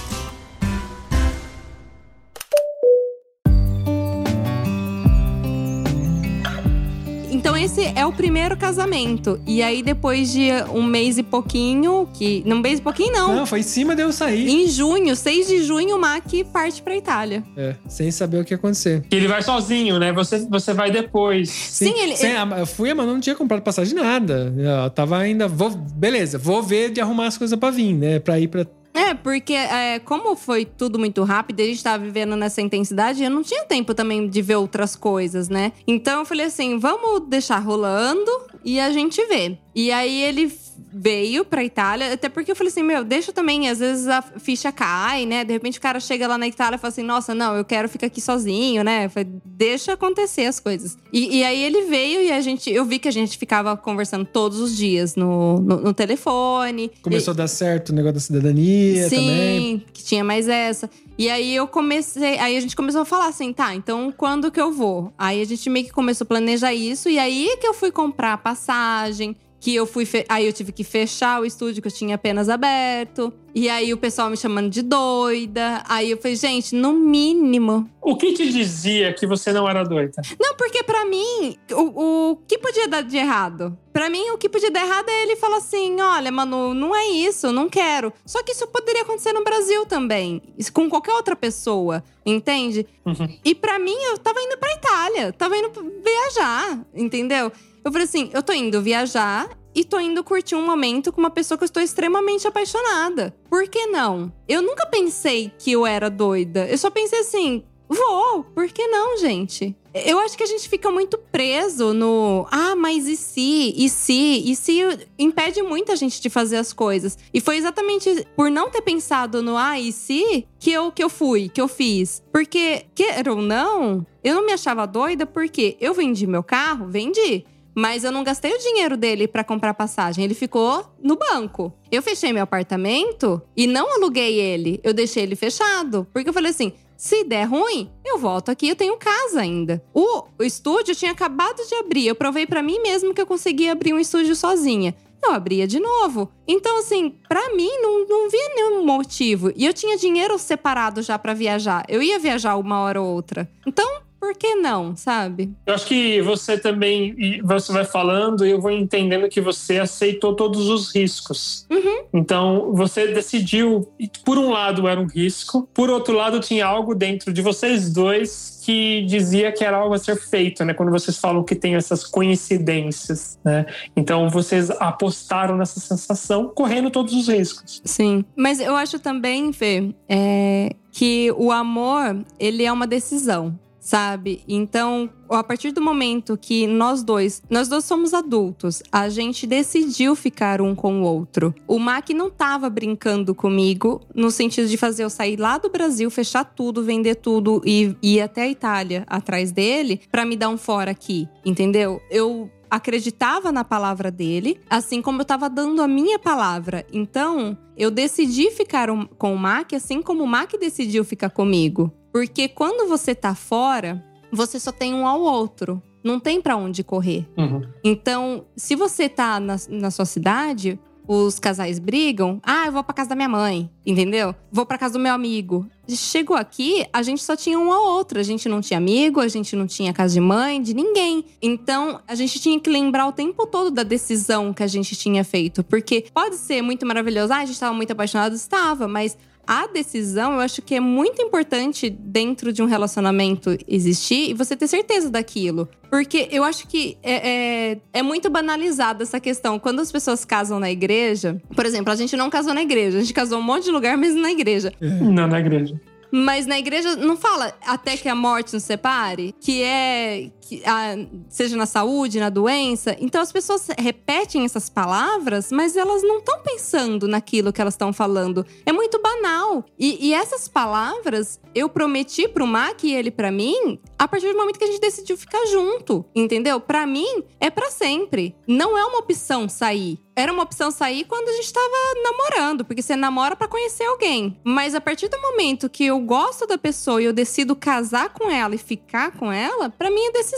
Esse é o primeiro casamento. E aí depois de um mês e pouquinho, que não um mês e pouquinho não. Não, foi em cima de eu sair. Em junho, 6 de junho, o Mac parte pra Itália. É, sem saber o que ia acontecer. Que ele vai sozinho, né? Você, você vai depois. Sim, ele- sem- a- eu fui, mas não tinha comprado passagem nada. Eu tava ainda. Vou, beleza, vou ver de arrumar as coisas pra vir, né? Pra ir pra. É, porque é, como foi tudo muito rápido, a gente tava vivendo nessa intensidade, eu não tinha tempo também de ver outras coisas, né? Então eu falei assim, vamos deixar rolando e a gente vê. E aí ele veio pra Itália, até porque eu falei assim, meu, deixa também, às vezes a ficha cai, né? De repente o cara chega lá na Itália e fala assim, nossa, não, eu quero ficar aqui sozinho, né? Falei, deixa acontecer as coisas. E, e aí ele veio e a gente, eu vi que a gente ficava conversando todos os dias no, no, no telefone. Começou a dar certo o negócio da cidadania Sim, também. que tinha mais essa. E aí eu comecei, aí a gente começou a falar assim, tá, então quando que eu vou? Aí a gente meio que começou a planejar isso, e aí que eu fui comprar a passagem, que eu fui. fe- Aí eu tive que fechar o estúdio que eu tinha apenas aberto. E aí o pessoal me chamando de doida. Aí eu falei, gente, no mínimo. O que te dizia que você não era doida? Não, porque pra mim, o, o que podia dar de errado? Pra mim, o que podia dar errado é ele falar assim: olha, Manu, não é isso, não quero. Só que isso poderia acontecer no Brasil também. Com qualquer outra pessoa, entende? Uhum. E pra mim, eu tava indo pra Itália, tava indo viajar, entendeu? Eu falei assim: eu tô indo viajar e tô indo curtir um momento com uma pessoa que eu estou extremamente apaixonada. Por que não? Eu nunca pensei que eu era doida. Eu só pensei assim: vou, por que não, gente? Eu acho que a gente fica muito preso no ah, mas e se, e se, e se impede muita gente de fazer as coisas. E foi exatamente por não ter pensado no ah, e se que eu que eu fui, que eu fiz. Porque quer ou não, eu não me achava doida porque eu vendi meu carro, vendi. Mas eu não gastei o dinheiro dele pra comprar passagem. Ele ficou no banco. Eu fechei meu apartamento e não aluguei ele. Eu deixei ele fechado. Porque eu falei assim: se der ruim, eu volto aqui, eu tenho casa ainda. O, o estúdio tinha acabado de abrir. Eu provei pra mim mesmo que eu conseguia abrir um estúdio sozinha. Eu abria de novo. Então, assim, pra mim, não, não via nenhum motivo. E eu tinha dinheiro separado já pra viajar. Eu ia viajar uma hora ou outra. Então, por que não, sabe? Eu acho que você também, você vai falando e eu vou entendendo que você aceitou todos os riscos. Então, você decidiu, por um lado era um risco, por outro lado tinha algo dentro de vocês dois que dizia que era algo a ser feito, né? Quando vocês falam que tem essas coincidências, né? Então, vocês apostaram nessa sensação, correndo todos os riscos. Sim. Mas eu acho também, Fê, é, que o amor, ele é uma decisão. Sabe? Então, a partir do momento que nós dois, nós dois somos adultos, a gente decidiu ficar um com o outro. O Mac não tava brincando comigo no sentido de fazer eu sair lá do Brasil, fechar tudo, vender tudo e ir até a Itália atrás dele pra me dar um fora aqui, entendeu? Eu acreditava na palavra dele, assim como eu tava dando a minha palavra. Então, eu decidi ficar com o Mac, assim como o Mac decidiu ficar comigo. Porque quando você tá fora, você só tem um ao outro. Não tem pra onde correr. Uhum. Então, se você tá na, na sua cidade, os casais brigam. Ah, eu vou pra casa da minha mãe, entendeu? Vou pra casa do meu amigo. Chegou aqui, a gente só tinha um ao outro. A gente não tinha amigo, a gente não tinha casa de mãe, de ninguém. Então, a gente tinha que lembrar o tempo todo da decisão que a gente tinha feito. Porque pode ser muito maravilhoso. Ah, a gente tava muito apaixonado, estava, mas a decisão, eu acho que é muito importante dentro de um relacionamento existir e você ter certeza daquilo. Porque eu acho que é, é, é muito banalizada essa questão. Quando as pessoas casam na igreja, por exemplo, a gente não casou na igreja, a gente casou um monte de lugar, mas na igreja. Não, na igreja. Mas na igreja não fala até que a morte nos separe, que é que a- seja na saúde, na doença. Então as pessoas repetem essas palavras, mas elas não estão pensando naquilo que elas estão falando. É muito banal. E, e essas palavras eu prometi pro Mac e ele pra mim a partir do momento que a gente decidiu ficar junto, entendeu? Pra mim é pra sempre. Não é uma opção sair. Era uma opção sair quando a gente tava namorando, porque você namora pra conhecer alguém. Mas a partir do momento que eu gosto da pessoa e eu decido casar com ela e ficar com ela, pra mim é decisão.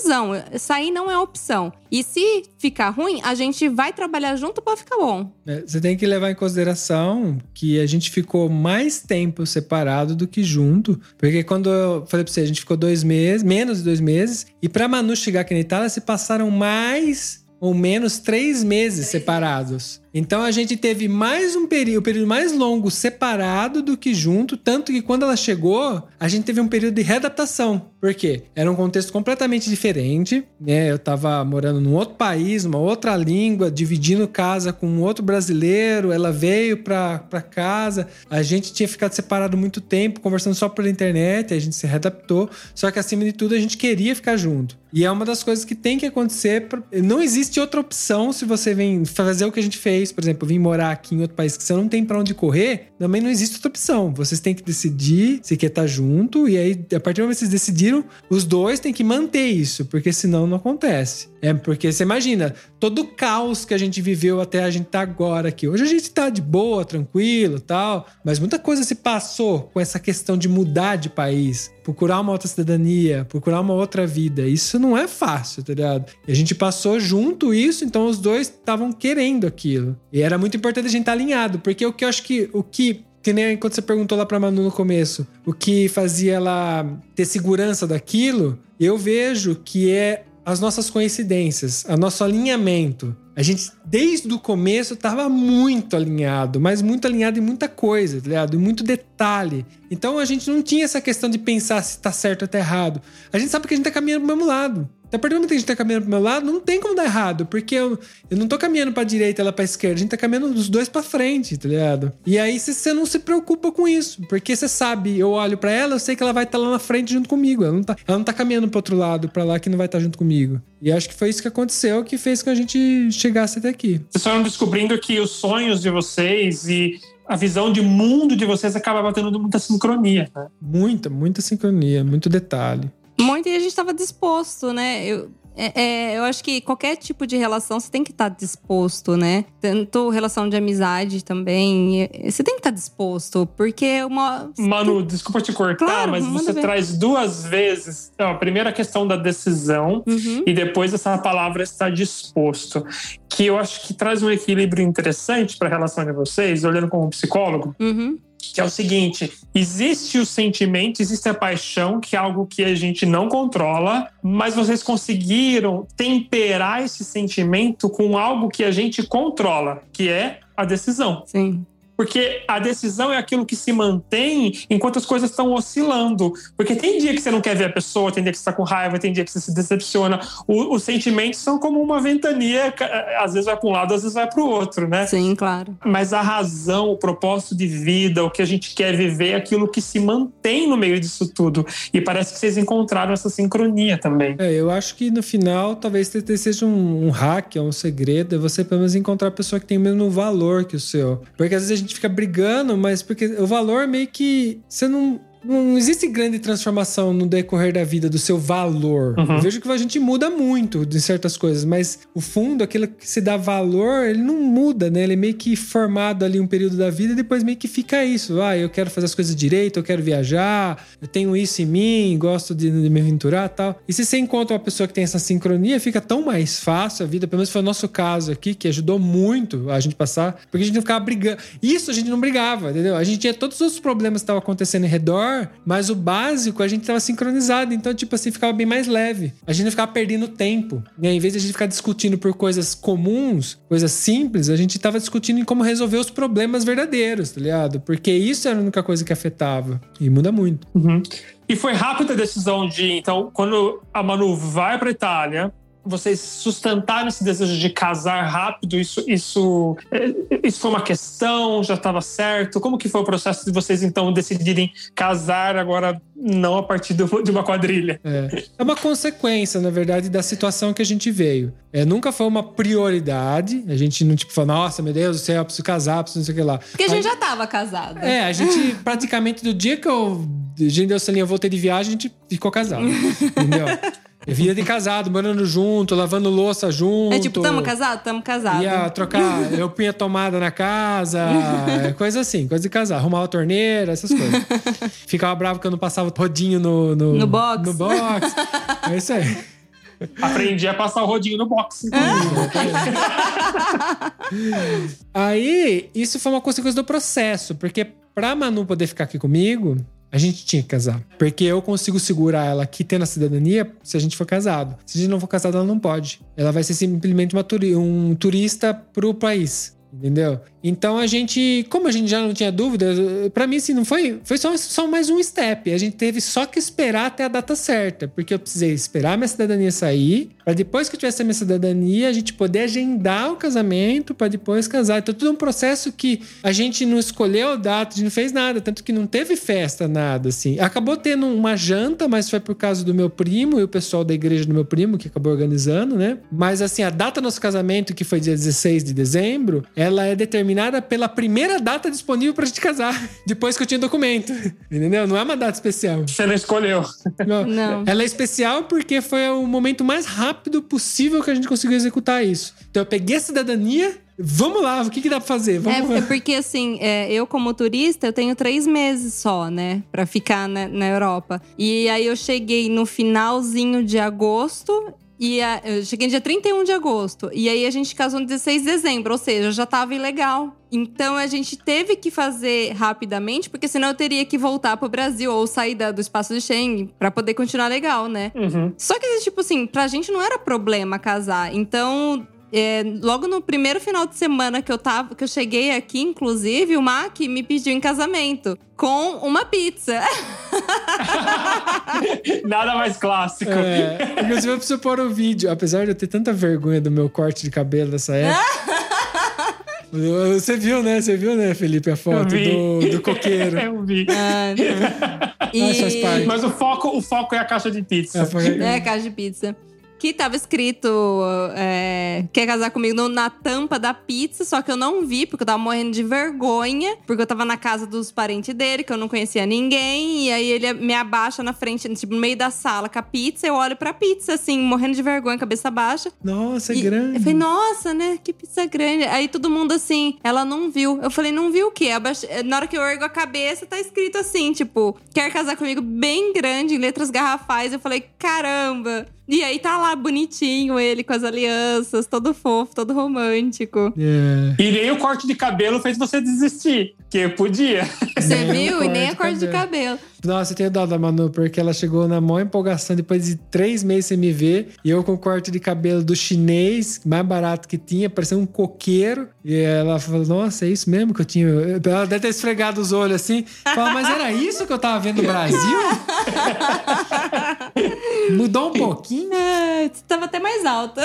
Sair não é opção. E se ficar ruim, a gente vai trabalhar junto pra ficar bom. É, Você tem que levar em consideração que a gente ficou mais tempo separado do que junto. Porque quando eu falei pra você, a gente ficou dois meses, menos de dois meses. E pra Manu chegar aqui na Itália, se passaram mais ou menos três meses separados. Então a gente teve mais um período, o período mais longo separado do que junto, tanto que quando ela chegou, a gente teve um período de readaptação. Por quê? Era um contexto completamente diferente, né? Eu tava morando num outro país, uma outra língua, dividindo casa com um outro brasileiro, ela veio pra, pra casa, a gente tinha ficado separado muito tempo, conversando só pela internet, a gente se readaptou, só que acima de tudo a gente queria ficar junto. E é uma das coisas que tem que acontecer. pra- Não existe outra opção se você vem fazer o que a gente fez, por exemplo, vir morar aqui em outro país que você não tem pra onde correr, também não existe outra opção. Vocês têm que decidir se quer estar junto, e aí, a partir do momento que vocês decidiram os dois têm que manter isso, porque senão não acontece. É porque você imagina todo o caos que a gente viveu até a gente tá agora aqui. Hoje a gente tá de boa, tranquilo, tal, mas muita coisa se passou com essa questão de mudar de país, procurar uma outra cidadania, procurar uma outra vida. Isso não é fácil, tá ligado? E a gente passou junto isso, então os dois estavam querendo aquilo. E era muito importante a gente estar alinhado, porque o que eu acho que o que que nem quando você perguntou lá pra Manu no começo, o que fazia ela ter segurança daquilo, eu vejo que é as nossas coincidências, o nosso alinhamento. A gente, desde o começo, estava muito alinhado, mas muito alinhado em muita coisa, tá ligado? Em muito detalhe. Então a gente não tinha essa questão de pensar se tá certo ou tá errado. A gente sabe que a gente tá caminhando pro mesmo lado. A partir do momento que a gente tá caminhando pro meu lado, não tem como dar errado, porque eu, eu não tô caminhando pra direita e ela pra esquerda, a gente tá caminhando dos dois pra frente, tá ligado? E aí você não se preocupa com isso, porque você sabe, eu olho pra ela, eu sei que ela vai estar lá na frente junto comigo. Ela não tá, ela não tá caminhando pro outro lado, pra lá, que não vai estar junto comigo. E acho que foi isso que aconteceu que fez com a gente chegasse até aqui. Vocês foram descobrindo que os sonhos de vocês e a visão de mundo de vocês acaba batendo muita sincronia. Né? Muita, muita sincronia, muito detalhe. Muito e a gente estava disposto, né? Eu, é, é, eu acho que qualquer tipo de relação você tem que estar disposto, né? Tanto relação de amizade também. Você tem que estar disposto, porque uma. Manu, desculpa te cortar, Claro, mas você ver. traz duas vezes. Então, a primeira questão da decisão Uhum. e depois essa palavra estar disposto, que eu acho que traz um equilíbrio interessante para a relação de vocês, olhando como psicólogo, Uhum. Que é o seguinte: existe o sentimento, existe a paixão, que é algo que a gente não controla, mas vocês conseguiram temperar esse sentimento com algo que a gente controla, que é a decisão. Sim. Porque a decisão é aquilo que se mantém enquanto as coisas estão oscilando. Porque tem dia que você não quer ver a pessoa, tem dia que você está com raiva, tem dia que você se decepciona. O- os sentimentos são como uma ventania, ca- às vezes vai para um lado, às vezes vai para o outro, né? Sim, claro. Mas a razão, o propósito de vida, o que a gente quer viver é aquilo que se mantém no meio disso tudo. E parece que vocês encontraram essa sincronia também. É, eu acho que no final talvez seja um, um hack, um segredo, é você pelo menos encontrar a pessoa que tem o mesmo valor que o seu. Porque às vezes a gente fica brigando, mas porque o valor meio que você não. Não existe grande transformação no decorrer da vida do seu valor. Uhum. Eu vejo que a gente muda muito de certas coisas, mas o fundo, aquilo que se dá valor, ele não muda, né? Ele é meio que formado ali um período da vida e depois meio que fica isso. Ah, eu quero fazer as coisas direito, eu quero viajar, eu tenho isso em mim, gosto de, de me aventurar e tal. E se você encontra uma pessoa que tem essa sincronia, fica tão mais fácil a vida. Pelo menos foi o nosso caso aqui, que ajudou muito a gente passar, porque a gente não ficava brigando. Isso a gente não brigava, entendeu? A gente tinha todos os problemas que estavam acontecendo em redor, mas o básico a gente tava sincronizado. Então, tipo assim, ficava bem mais leve. A gente não ficava perdendo tempo. Aí, em vez de a gente ficar discutindo por coisas comuns, coisas simples, a gente tava discutindo em como resolver os problemas verdadeiros, tá ligado? Porque isso era a única coisa que afetava. E muda muito. Uhum. E foi rápida a decisão de, então, quando a Manu vai para Itália, vocês sustentaram esse desejo de casar rápido? Isso, isso, eh, isso foi uma questão? Já estava certo? Como que foi o processo de vocês então decidirem casar agora não a partir de uma quadrilha? É. É uma consequência, na verdade, da situação que a gente veio. É, nunca foi uma prioridade. A gente não, tipo, falou, nossa, meu Deus do céu, eu preciso casar, preciso não sei o que lá. Porque a gente já tava casada. É, a gente praticamente do dia que eu. A gente deu selinha, eu voltei de viagem, a gente ficou casado. entendeu? Vida de casado, morando junto, lavando louça junto. É tipo, tamo casado? Tamo casado. Ia trocar, eu punha tomada na casa, é, coisa assim, coisa de casar. Arrumava a torneira, essas coisas. Ficava bravo que eu não passava o rodinho no... No, No box. No box. É isso aí. Aprendi a passar o rodinho no box. Aí, isso foi uma consequência do processo, porque pra Manu poder ficar aqui comigo, a gente tinha que casar. Porque eu consigo segurar ela aqui tendo a cidadania se a gente for casado. Se a gente não for casado, ela não pode. Ela vai ser simplesmente uma um turista pro país. Entendeu? Então a gente, como a gente já não tinha dúvida, pra mim assim, não foi, foi só, só mais um step. A gente teve só que esperar até a data certa, porque eu precisei esperar minha cidadania sair, Pra depois que eu tivesse a minha cidadania, a gente poder agendar o casamento pra depois casar. Então tudo um processo que a gente não escolheu a data, a gente não fez nada, tanto que não teve festa, nada assim. Acabou tendo uma janta, mas foi por causa do meu primo e o pessoal da igreja do meu primo que acabou organizando, né? Mas assim, a data do nosso casamento, que foi dia 16 de dezembro, ela é determinada determinada pela primeira data disponível pra gente casar, depois que eu tinha documento. Entendeu? Não é uma data especial. Você não escolheu. Não. Não. Ela é especial porque foi o momento mais rápido possível que a gente conseguiu executar isso. Então eu peguei a cidadania, vamos lá, o que, que dá pra fazer? Vamos É, lá. é porque assim, é, eu como turista, eu tenho três meses só, né? Pra ficar na, na Europa. E aí eu cheguei no finalzinho de agosto. E a- eu cheguei dia 31 de agosto. E aí a gente casou no 16 de dezembro, ou seja, já tava ilegal. Então a gente teve que fazer rapidamente, porque senão eu teria que voltar pro Brasil ou sair da- do espaço de Schengen pra poder continuar legal, né? Uhum. Só que, tipo assim, pra gente não era problema casar. Então, é, logo no primeiro final de semana que eu tava, que eu cheguei aqui, inclusive, o Mac me pediu em casamento com uma pizza. Nada mais clássico. É, inclusive eu preciso pôr o vídeo, apesar de eu ter tanta vergonha do meu corte de cabelo nessa época. Você viu, né? Você viu, né, Felipe, a foto do, do coqueiro. Eu vi. Ah, parte. Mas o foco, o foco é a caixa de pizza. É, foi- É, caixa de pizza. Que tava escrito é, quer casar comigo na tampa da pizza, só que eu não vi, porque eu tava morrendo de vergonha, porque eu tava na casa dos parentes dele, que eu não conhecia ninguém, e aí ele me abaixa na frente, tipo, no meio da sala com a pizza, eu olho pra pizza, assim, morrendo de vergonha, cabeça baixa. Nossa, é grande. Eu falei, nossa, né? Que pizza grande. Aí todo mundo assim, ela não viu. Eu falei, não viu o quê? Abaixo- Na hora que eu ergo a cabeça, tá escrito assim, tipo, quer casar comigo bem grande, em letras garrafais. Eu falei, caramba. E aí tá lá bonitinho ele com as alianças, todo fofo, todo romântico. É. E nem o corte de cabelo fez você desistir. Que podia. Você Nem o viu? E nem corte a cor de cabelo. Nossa, eu tenho dó da Manu, porque ela chegou na maior empolgação depois de três meses sem me ver. E eu com o corte de cabelo do chinês, mais barato que tinha, parecia um coqueiro. E ela falou: Nossa, é isso mesmo que eu tinha. Ela deve ter esfregado os olhos assim. Fala, mas era isso que eu tava vendo no Brasil? Mudou um pouquinho? Ah, tava até mais alta.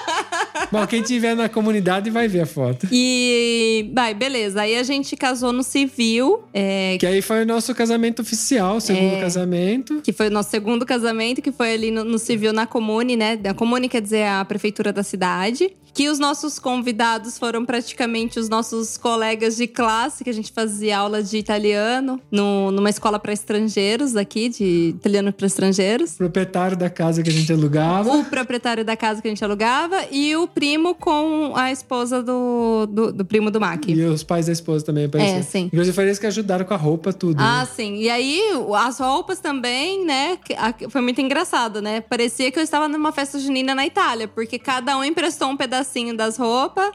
Bom, quem tiver na comunidade vai ver a foto. E, vai, beleza. Aí a gente casou no civil, é, Que aí foi o nosso casamento oficial, o segundo É. casamento. que foi o nosso segundo casamento, que foi ali no, no civil na Comune, né? A Comune quer dizer a prefeitura da cidade. Que os nossos convidados foram praticamente os nossos colegas de classe, que a gente fazia aula de italiano no, numa escola para estrangeiros aqui, de italiano para estrangeiros. Proprietário da casa que a gente alugava. O proprietário da casa que a gente alugava e o primo com a esposa do, do, do primo do Mac. E os pais da esposa também apareceram. É, sim. Inclusive, foi eles que ajudaram com a roupa, tudo. Ah, né? sim. E aí, as roupas também, né? Foi muito engraçado, né? Parecia que eu estava numa festa junina na Itália, porque cada um emprestou um pedacinho das roupas.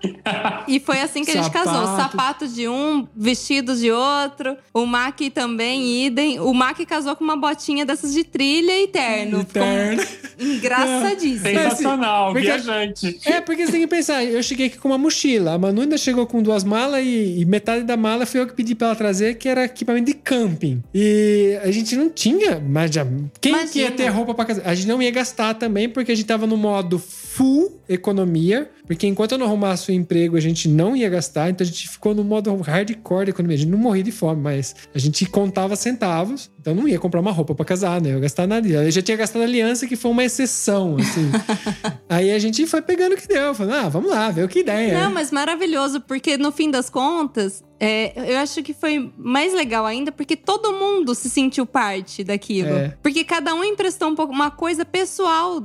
e foi assim que a gente casou. Sapato. Sapato de um, vestido de outro. O Mac também, idem. O Mac casou com uma botinha dessas de trilha e terno. E terno. Engraçadíssimo. Sensacional, porque- viajante. É, porque você tem que pensar, eu cheguei aqui com uma mochila. A Manu ainda chegou com duas malas e, e metade da mala foi eu que pedi pra ela trazer, que era equipamento de camping. E a gente não tinha, mas já. Quem que ia Imagina. ter roupa pra casa? A gente não ia gastar também, porque a gente tava no modo full economia. Porque enquanto eu não arrumasse o emprego, a gente não ia gastar. Então a gente ficou no modo hardcore da economia. A gente não morria de fome, mas a gente contava centavos. Então não ia comprar uma roupa pra casar, né? Eu ia gastar nada. Eu já tinha gastado aliança, que foi uma exceção, assim. Aí a gente foi pegando o que deu. Falando, ah, vamos lá, ver o que ideia. Não, mas maravilhoso, porque no fim das contas, é, eu acho que foi mais legal ainda, porque todo mundo se sentiu parte daquilo. É. Porque cada um emprestou um pouco, uma coisa pessoal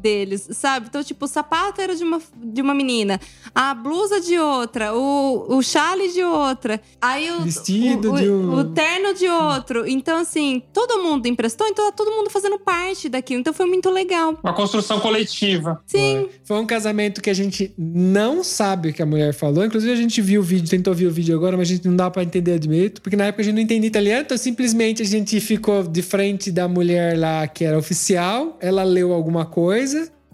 deles, sabe? Então, tipo, o sapato era de uma, de uma menina, a blusa de outra, o, o chale de outra, aí o Vestido o, de o, um- o terno de outro. Então, assim, todo mundo emprestou, então tá todo mundo fazendo parte daquilo. Então foi muito legal. Uma construção coletiva. Sim. Foi. Foi um casamento que a gente não sabe o que a mulher falou. Inclusive, a gente viu o vídeo, tentou ver o vídeo agora, mas a gente não dá pra entender direito. Porque na época a gente não entendia italiano, então simplesmente a gente ficou de frente da mulher lá que era oficial. Ela leu alguma coisa.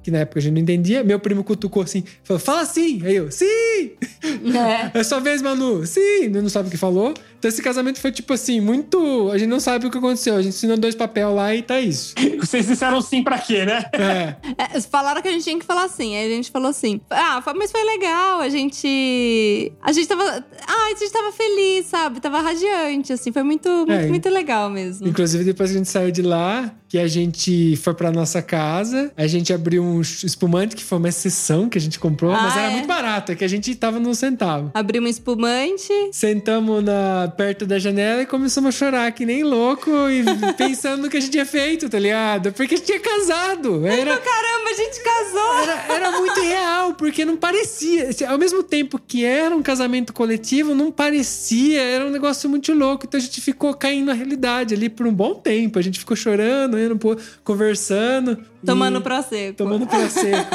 Que na época a gente não entendia. Meu primo cutucou assim, falou: fala sim. Aí eu, sim! É. É sua vez, Manu. Sim, não sabe o que falou. Então esse casamento foi tipo assim, muito. A gente não sabe o que aconteceu. A gente assinou dois papel lá e tá isso. Vocês disseram sim pra quê, né? É. É, falaram que a gente tinha que falar assim. Aí a gente falou assim. Ah, mas foi legal. A gente. A gente tava. Ah, a gente tava feliz, sabe? Tava radiante, assim. Foi muito, muito, É. muito legal mesmo. Inclusive, depois que a gente saiu de lá, que a gente foi pra nossa casa, a gente abriu um espumante, que foi uma exceção que a gente comprou, Ah, mas era é? muito barato, é que a gente tava no centavo. Abrimos um espumante. Sentamos na, perto da janela e começamos a chorar que nem louco e pensando no que a gente tinha feito, tá ligado? Porque a gente tinha casado. Era, Caramba, a gente casou! era, era muito real, porque não parecia. Ao mesmo tempo que era um casamento coletivo, não parecia, era um negócio muito louco. Então a gente ficou caindo na realidade ali por um bom tempo. A gente ficou chorando, indo conversando. e- Tomando Prosecco. Tomando pra seco.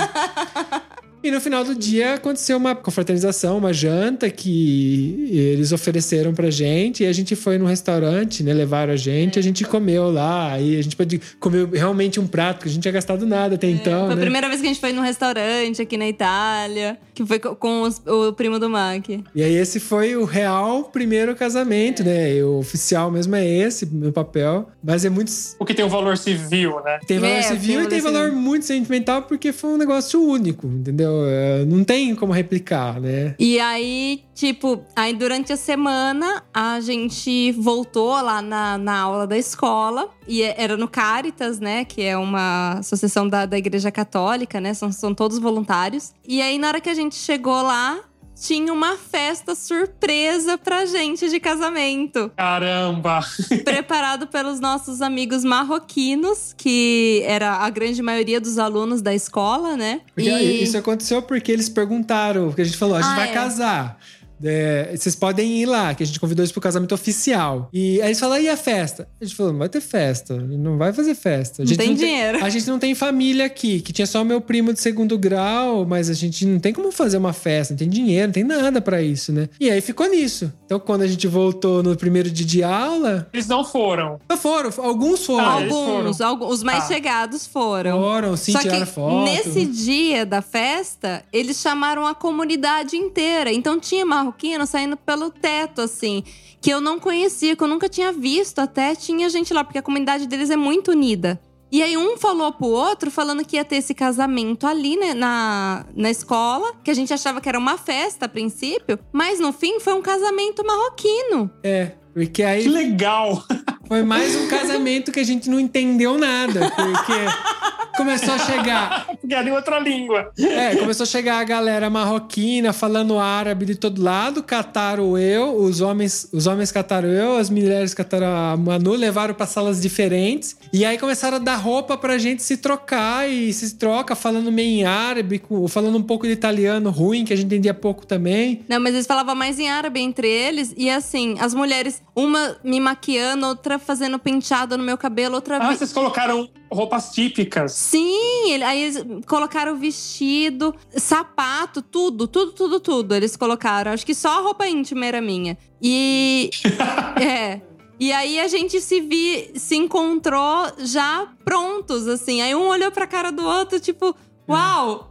E no final do dia aconteceu uma confraternização, uma janta que eles ofereceram pra gente. E a gente foi num restaurante, né? Levaram a gente, a gente comeu lá. E a gente pôde comer realmente um prato que a gente tinha gastado nada até então, Foi a né? primeira vez que a gente foi num restaurante aqui na Itália, que foi co- com os- o primo do Mac. E aí esse foi o real primeiro casamento, né? E o oficial mesmo é esse, meu papel. Mas é muito... O que tem o valor civil, né? Tem valor É, civil tem e tem valor valor civil. muito sentimental porque foi um negócio único, entendeu? É, Não tem como replicar, né? E aí, tipo, aí durante a semana a gente voltou lá na, na aula da escola. E é- era no Caritas, né? Que é uma associação da, da Igreja Católica, né? São, são todos voluntários. E aí, na hora que a gente chegou lá, tinha uma festa surpresa pra gente de casamento. Caramba! preparado pelos nossos amigos marroquinos, que era a grande maioria dos alunos da escola, né? Porque E- Isso aconteceu porque eles perguntaram, porque a gente falou, a gente Ah, vai é. casar. É, vocês podem ir lá, que a gente convidou eles pro casamento oficial. E aí eles falaram, e a festa? A gente falou, não vai ter festa, não vai fazer festa. A Não gente tem dinheiro. a gente não tem família aqui, que tinha só meu primo de segundo grau, mas a gente não tem como fazer uma festa, não tem dinheiro, não tem nada pra isso, né? E aí ficou nisso. Então quando a gente voltou no primeiro dia de aula, Eles não foram. não foram, alguns foram. Ah, Alguns, foram. alguns, os mais Ah. chegados foram. Foram, sim, Só que tiraram foto. nesse dia da festa, eles chamaram a comunidade inteira. Então tinha marroquino saindo pelo teto, assim, que eu não conhecia, que eu nunca tinha visto. Até tinha gente lá, porque a comunidade deles é muito unida. E aí um falou pro outro, falando que ia ter esse casamento ali, né, na, na escola, que a gente achava que era uma festa a princípio, mas no fim foi um casamento marroquino. É, porque aí Que legal! Foi mais um casamento que a gente não entendeu nada, porque começou a chegar, Porque era em outra língua. é, começou a chegar a galera marroquina falando árabe de todo lado, cataram eu, os homens, os homens cataram eu, as mulheres cataram a Manu, levaram para salas diferentes, e aí começaram a dar roupa pra gente se trocar e se troca falando meio em árabe, com- falando um pouco de italiano ruim, que a gente entendia pouco também. Não, mas eles falavam mais em árabe entre eles. E assim, as mulheres, uma me maquiando, outra fazendo penteado no meu cabelo, outra. Ah, vi- vocês colocaram roupas típicas. Sim, ele- aí eles colocaram vestido, sapato, tudo, tudo, tudo, tudo. Eles colocaram. Acho que só a roupa íntima era minha. E. é. E aí a gente se vi, se encontrou já prontos, assim. Aí um olhou pra cara do outro, tipo, uau!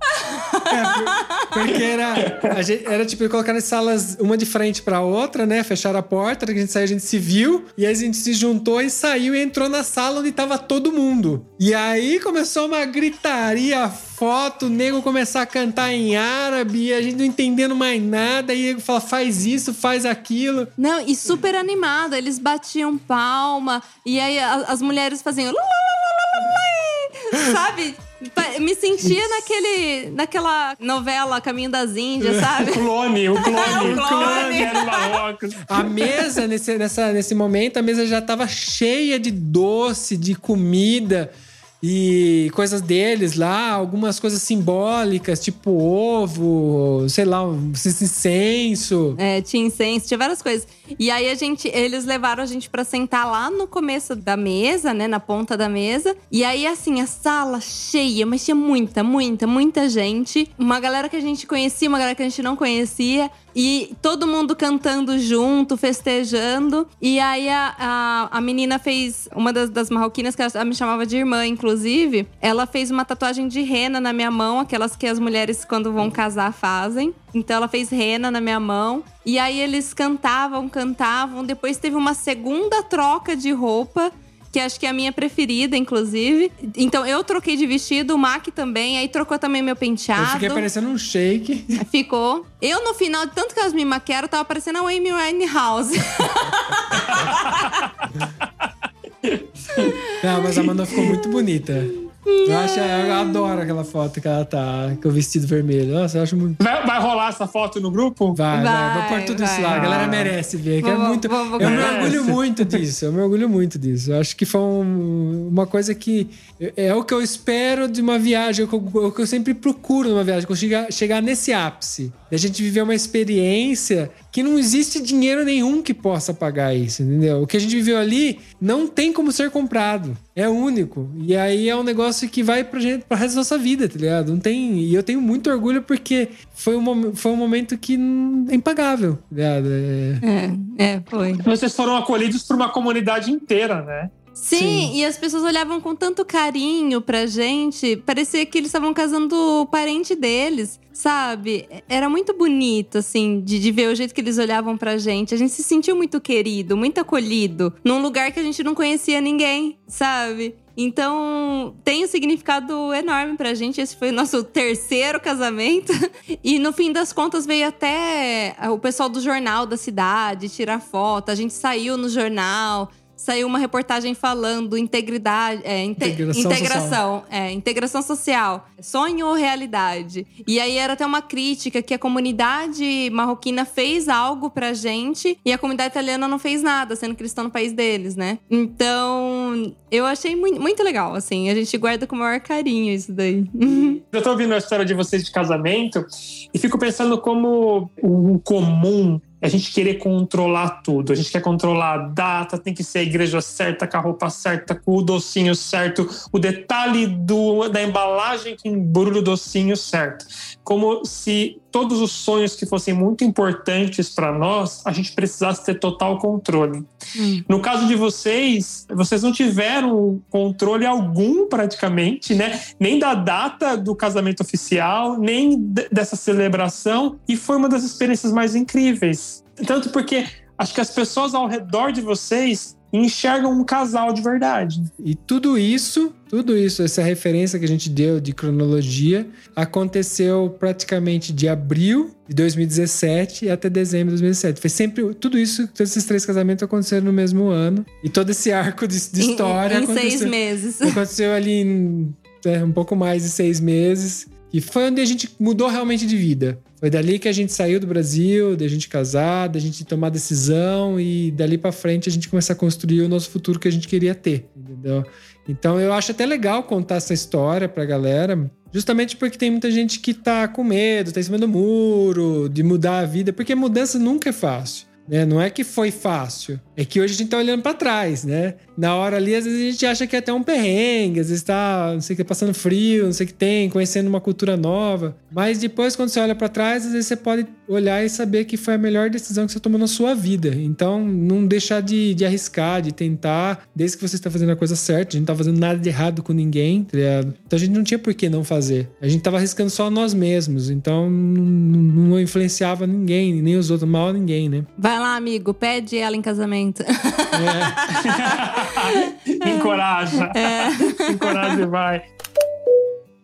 É, por- porque era, a gente- era tipo colocar as salas uma de frente pra outra, né? Fecharam a porta, que a gente saiu, a gente se viu, e aí a gente se juntou e saiu e entrou na sala onde tava todo mundo. E aí começou uma gritaria, foto, o nego começar a cantar em árabe, e a gente não entendendo mais nada, e ele fala, faz isso, faz aquilo. Não, e super animada. Eles batiam palma. E aí as mulheres faziam. Sabe? Me sentia naquele, naquela novela Caminho das Índias, sabe? O clone, o clone. O clone. Era em Marrocos. A mesa, nesse, nessa, nesse momento, a mesa já tava cheia de doce, de comida e coisas deles lá, algumas coisas simbólicas, tipo ovo, sei lá, incenso. É, tinha incenso, tinha várias coisas. E aí a gente, eles levaram a gente pra sentar lá no começo da mesa, né, na ponta da mesa. E aí assim, a sala cheia, mas tinha muita, muita, muita gente. Uma galera que a gente conhecia, uma galera que a gente não conhecia. E todo mundo cantando junto, festejando. E aí a, a, a menina fez, uma das, das marroquinas, que ela me chamava de irmã, inclusive. ela fez uma tatuagem de rena na minha mão, aquelas que as mulheres, quando vão casar, fazem. Então ela fez rena na minha mão. E aí eles cantavam, cantavam. Depois teve uma segunda troca de roupa que acho que é a minha preferida, inclusive. Então eu troquei de vestido, o Mac também, aí trocou também meu penteado. Eu fiquei parecendo um shake. Ficou. Eu, no final, de tanto que elas me maquiaram, tava parecendo a Amy Winehouse. Não, mas a Manu ficou muito bonita. Eu, acho, eu adoro aquela foto que ela tá com o vestido vermelho. Nossa, eu acho muito. Vai, vai rolar essa foto no grupo? Vai, vai, Vai, vou pôr tudo isso vai. lá. A galera merece ver. que é Vou- muito, vou- vou- eu me merece. orgulho muito disso. Eu me orgulho muito disso. Eu acho que foi um- uma coisa que é o que eu espero de uma viagem, é o que eu, eu sempre procuro numa viagem, chegar, chegar nesse ápice. E a gente viver uma experiência que não existe dinheiro nenhum que possa pagar isso, entendeu? O que a gente viveu ali não tem como ser comprado. É único. E aí é um negócio que vai pra gente pro resto da nossa vida, tá ligado? Não tem. E eu tenho muito orgulho porque foi um, foi um momento que é impagável, tá ligado? É- É, é, foi. Vocês foram acolhidos por uma comunidade inteira, né? Sim, Sim. e as pessoas olhavam com tanto carinho pra gente. Parecia que eles estavam casando o parente deles, sabe? Era muito bonito, assim, de, de ver o jeito que eles olhavam pra gente. A gente se sentiu muito querido, muito acolhido, num lugar que a gente não conhecia ninguém, sabe? Então, tem um significado enorme pra gente. Esse foi o nosso terceiro casamento. E no fim das contas, veio até o pessoal do jornal da cidade tirar foto. A gente saiu no jornal. Saiu uma reportagem falando integridade, é, inte- Integração integração, é, integração social, sonho ou realidade. E aí era até uma crítica que a comunidade marroquina fez algo pra gente e a comunidade italiana não fez nada, sendo que eles estão no país deles, né? Então, eu achei muito, muito legal, assim. A gente guarda com o maior carinho isso daí. Eu tô ouvindo a história de vocês de casamento e fico pensando como o comum a gente querer controlar tudo. A gente quer controlar a data, tem que ser a igreja certa, com a roupa certa, com o docinho certo, o detalhe do, da embalagem que embrulha o docinho certo. Como se todos os sonhos que fossem muito importantes para nós, a gente precisasse ter total controle. No caso de vocês, vocês não tiveram controle algum praticamente, né? Nem da data do casamento oficial, nem dessa celebração, e foi uma das experiências mais incríveis. Tanto porque acho que as pessoas ao redor de vocês enxergam um casal de verdade. E tudo isso, tudo isso, essa referência que a gente deu de cronologia, aconteceu praticamente de abril de 2017 até dezembro de 2017. Foi sempre tudo isso, todos esses três casamentos aconteceram no mesmo ano. E todo esse arco de, de Em- história em, aconteceu, seis meses. aconteceu ali em é, um pouco mais de seis meses. E foi onde a gente mudou realmente de vida. Foi dali que a gente saiu do Brasil, da gente casar, da gente tomar decisão e dali pra frente a gente começar a construir o nosso futuro que a gente queria ter, entendeu? Então eu acho até legal contar essa história pra galera, justamente porque tem muita gente que tá com medo, tá em cima do muro, de mudar a vida, porque mudança nunca é fácil. Né? Não é que foi fácil, é que hoje a gente tá olhando pra trás, né? Na hora ali, às vezes a gente acha que é até um perrengue, às vezes tá, não sei o que, passando frio, não sei o que tem, conhecendo uma cultura nova. Mas depois, quando você olha pra trás, às vezes você pode olhar e saber que foi a melhor decisão que você tomou na sua vida. Então, não deixar de, de arriscar, de tentar, desde que você está fazendo a coisa certa. A gente não tá fazendo nada de errado com ninguém, tá ligado? Então a gente não tinha por que não fazer. A gente tava arriscando só nós mesmos. Então, não, não- não influenciava ninguém, nem os outros, mal ninguém, né? Vai lá, amigo, pede ela em casamento. Encoraja. Encoraja e vai.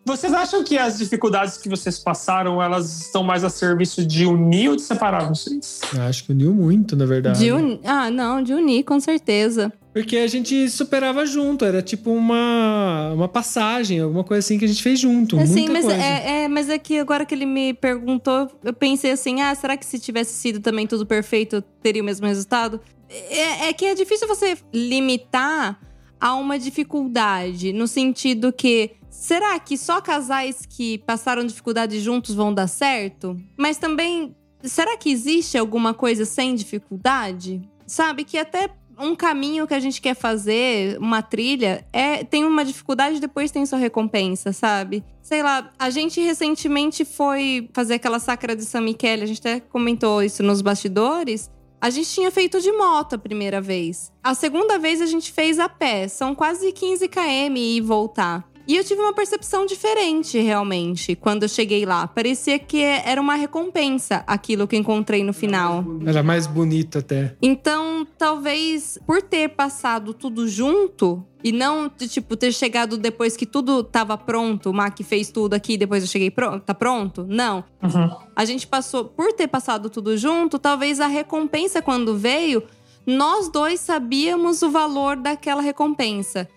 Vocês acham que as dificuldades que vocês passaram, elas estão mais a serviço de unir ou de separar vocês? Eu acho que uniu muito, na verdade. De uni... Ah, não, de unir, com certeza. Porque a gente superava junto, era tipo uma, uma passagem, alguma coisa assim que a gente fez junto. Assim, muita mas coisa. é, é, mas é que agora que ele me perguntou, eu pensei assim: ah, será que se tivesse sido também tudo perfeito, teria o mesmo resultado? É, é que é difícil você limitar a uma dificuldade, no sentido que. Será que só casais que passaram dificuldade juntos vão dar certo? Mas também, será que existe alguma coisa sem dificuldade? Sabe, que até um caminho que a gente quer fazer, uma trilha, é tem uma dificuldade depois tem sua recompensa, sabe? Sei lá, a gente recentemente foi fazer aquela sacra de San Michele, a gente até comentou isso nos bastidores. A gente tinha feito de moto a primeira vez. A segunda vez a gente fez a pé. São quase 15 km e voltar. E eu tive uma percepção diferente, realmente, quando eu cheguei lá. Parecia que era uma recompensa aquilo que encontrei no final. Era mais bonito até. Então, talvez por ter passado tudo junto e não, de, tipo, ter chegado depois que tudo tava pronto, o Mac fez tudo aqui, depois eu cheguei, pronto, tá pronto? Não. Uhum. A gente passou, por ter passado tudo junto, talvez a recompensa quando veio, nós dois sabíamos o valor daquela recompensa.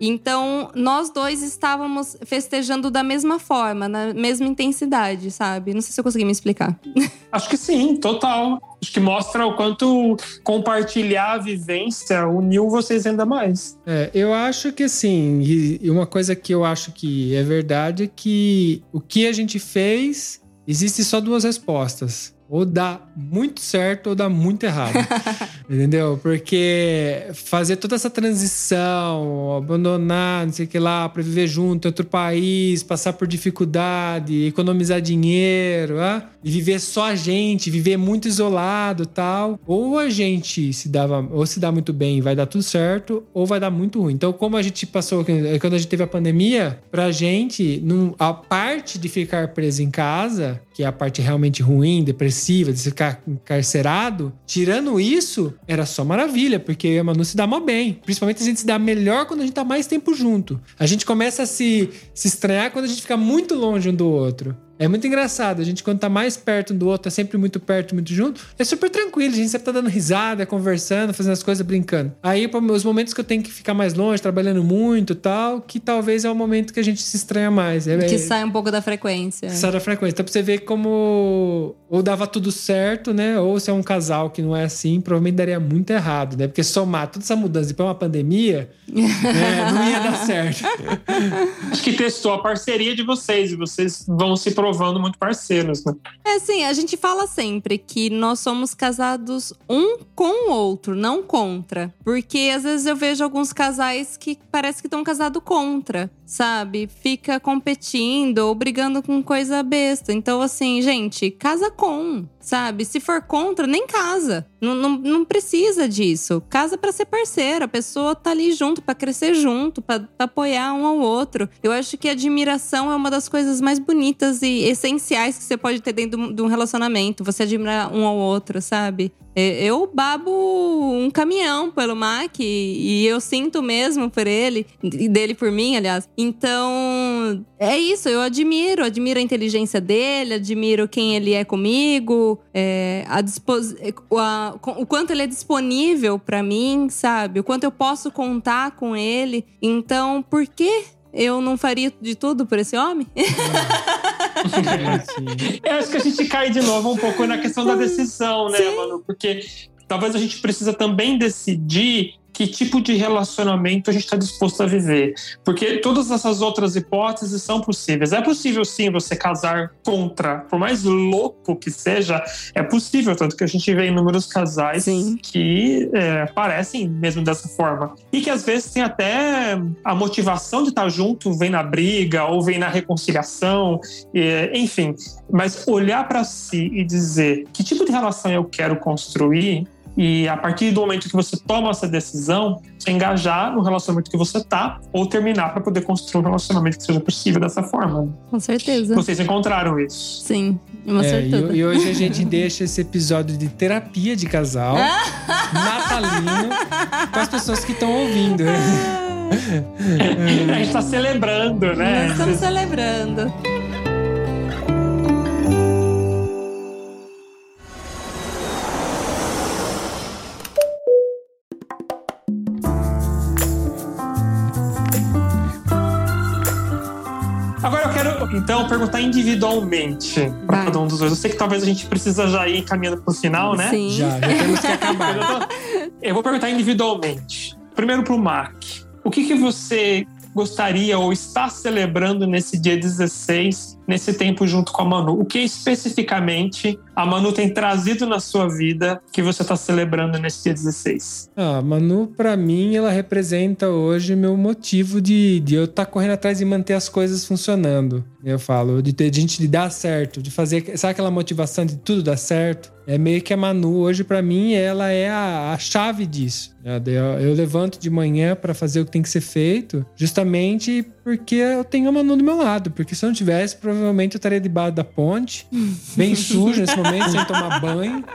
Então, nós dois estávamos festejando da mesma forma, na mesma intensidade, sabe? Não sei se eu consegui me explicar. Acho que sim, total. Acho que mostra o quanto compartilhar a vivência uniu vocês ainda mais. É, eu acho que assim, e e uma coisa que eu acho que é verdade é que o que a gente fez, existe só duas respostas. Ou dá muito certo ou dá muito errado. Entendeu? Porque fazer toda essa transição, abandonar, não sei o que lá, pra viver junto em outro país, passar por dificuldade, economizar dinheiro, ah, e viver só a gente, viver muito isolado tal. Ou a gente se dava, ou se dá muito bem e vai dar tudo certo, ou vai dar muito ruim. Então, como a gente passou, quando a gente teve a pandemia, pra gente, a parte de ficar preso em casa, que é a parte realmente ruim, depressiva, de ficar encarcerado, tirando isso, era só maravilha, porque eu e a Manu se dá mal bem. Principalmente a gente se dá melhor quando a gente tá mais tempo junto. A gente começa a se, se estranhar quando a gente fica muito longe um do outro. É muito engraçado. A gente, quando tá mais perto um do outro, tá sempre muito perto, muito junto, é super tranquilo. A gente sempre tá dando risada, conversando, fazendo as coisas, brincando. Aí, os momentos que eu tenho que ficar mais longe, trabalhando muito e tal, que talvez é o momento que a gente se estranha mais. É, Que é- sai um pouco da frequência. Sai da frequência. Então, pra você ver como ou dava tudo certo, né? Ou se é um casal que não é assim, provavelmente daria muito errado, né? Porque somar toda essa mudança depois uma pandemia, né, não ia dar certo. Acho que testou a parceria de vocês e vocês vão se provando muito parceiros, né? É assim, a gente fala sempre que nós somos casados um com o outro, não contra. Porque às vezes eu vejo alguns casais que parece que estão casados contra, sabe? Fica competindo ou brigando com coisa besta. Então, assim, gente, casa com, sabe? Se for contra, nem casa. Não, não, não precisa disso. Casa pra ser parceiro. A pessoa tá ali junto, pra crescer junto, pra apoiar um ao outro. Eu acho que admiração é uma das coisas mais bonitas e essenciais que você pode ter dentro de um- relacionamento. Você admirar um ao outro, sabe? E- Eu babo um caminhão pelo Mac e eu sinto mesmo por ele, dele por mim, aliás. Então, é isso, eu admiro, admiro a inteligência dele, admiro quem ele é comigo, é, a dispos... a- o quanto ele é disponível pra mim, sabe? O quanto eu posso contar com ele. Então, por que eu não faria de tudo por esse homem? Eu acho que a gente cai de novo um pouco na questão da decisão, né, mano? Porque talvez a gente precisa também decidir que tipo de relacionamento a gente está disposto a viver. Porque todas essas outras hipóteses são possíveis. É possível, sim, você casar contra. Por mais louco que seja, é possível. Tanto que a gente vê inúmeros casais Sim. que é, parecem mesmo dessa forma. E que às vezes tem até a motivação de estar junto, vem na briga ou vem na reconciliação. é, enfim, mas olhar para si e dizer que tipo de relação eu quero construir e a partir do momento que você toma essa decisão, você engajar no relacionamento que você tá ou terminar para poder construir um relacionamento que seja possível dessa forma. Com certeza. Vocês encontraram isso. Sim, uma É, certeza. e, e hoje a gente deixa esse episódio de terapia de casal, natalino, com as pessoas que estão ouvindo. A gente tá celebrando, né? Nós estamos celebrando. Então, perguntar individualmente para cada um dos dois. Eu sei que talvez a gente precisa já ir encaminhando pro final, né? Sim. Já, já temos que acabar. Eu, tô- eu vou perguntar individualmente. Primeiro pro Mac. O que, que você gostaria ou está celebrando nesse dia 16, nesse tempo junto com a Manu? O que especificamente a Manu tem trazido na sua vida que você está celebrando nesse dia 16? Ah, Manu, pra mim, ela representa hoje meu motivo de, de eu estar correndo atrás e manter as coisas funcionando. Eu falo, de gente de dar certo, de fazer. Sabe aquela motivação de tudo dar certo? É meio que a Manu, hoje, pra mim, ela é a, a chave disso. Eu, eu levanto de manhã pra fazer o que tem que ser feito, justamente porque eu tenho a Manu do meu lado. Porque se eu não tivesse, provavelmente eu estaria debaixo da ponte, bem sujo nesse momento, sem tomar banho.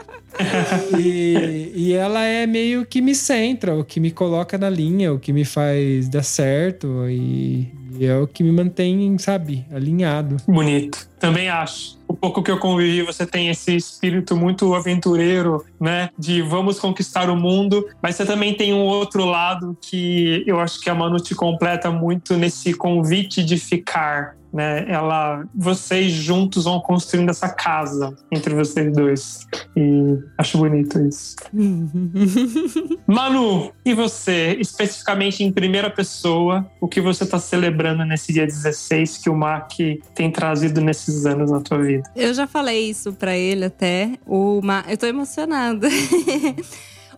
E, e ela é meio que me centra, o que me coloca na linha, o que me faz dar certo e, e é o que me mantém, sabe, alinhado. Bonito. Também acho. O pouco que eu convivi, você tem esse espírito muito aventureiro, né? De vamos conquistar o mundo. Mas você também tem um outro lado que eu acho que a Manu te completa muito nesse convite de ficar. Né? Ela, vocês juntos vão construindo essa casa entre vocês dois. E acho bonito isso. Manu, e você, especificamente em primeira pessoa, o que você está celebrando nesse dia 16 que o Mac tem trazido nesses anos na tua vida? Eu já falei isso pra ele até. O Ma... Eu tô emocionada.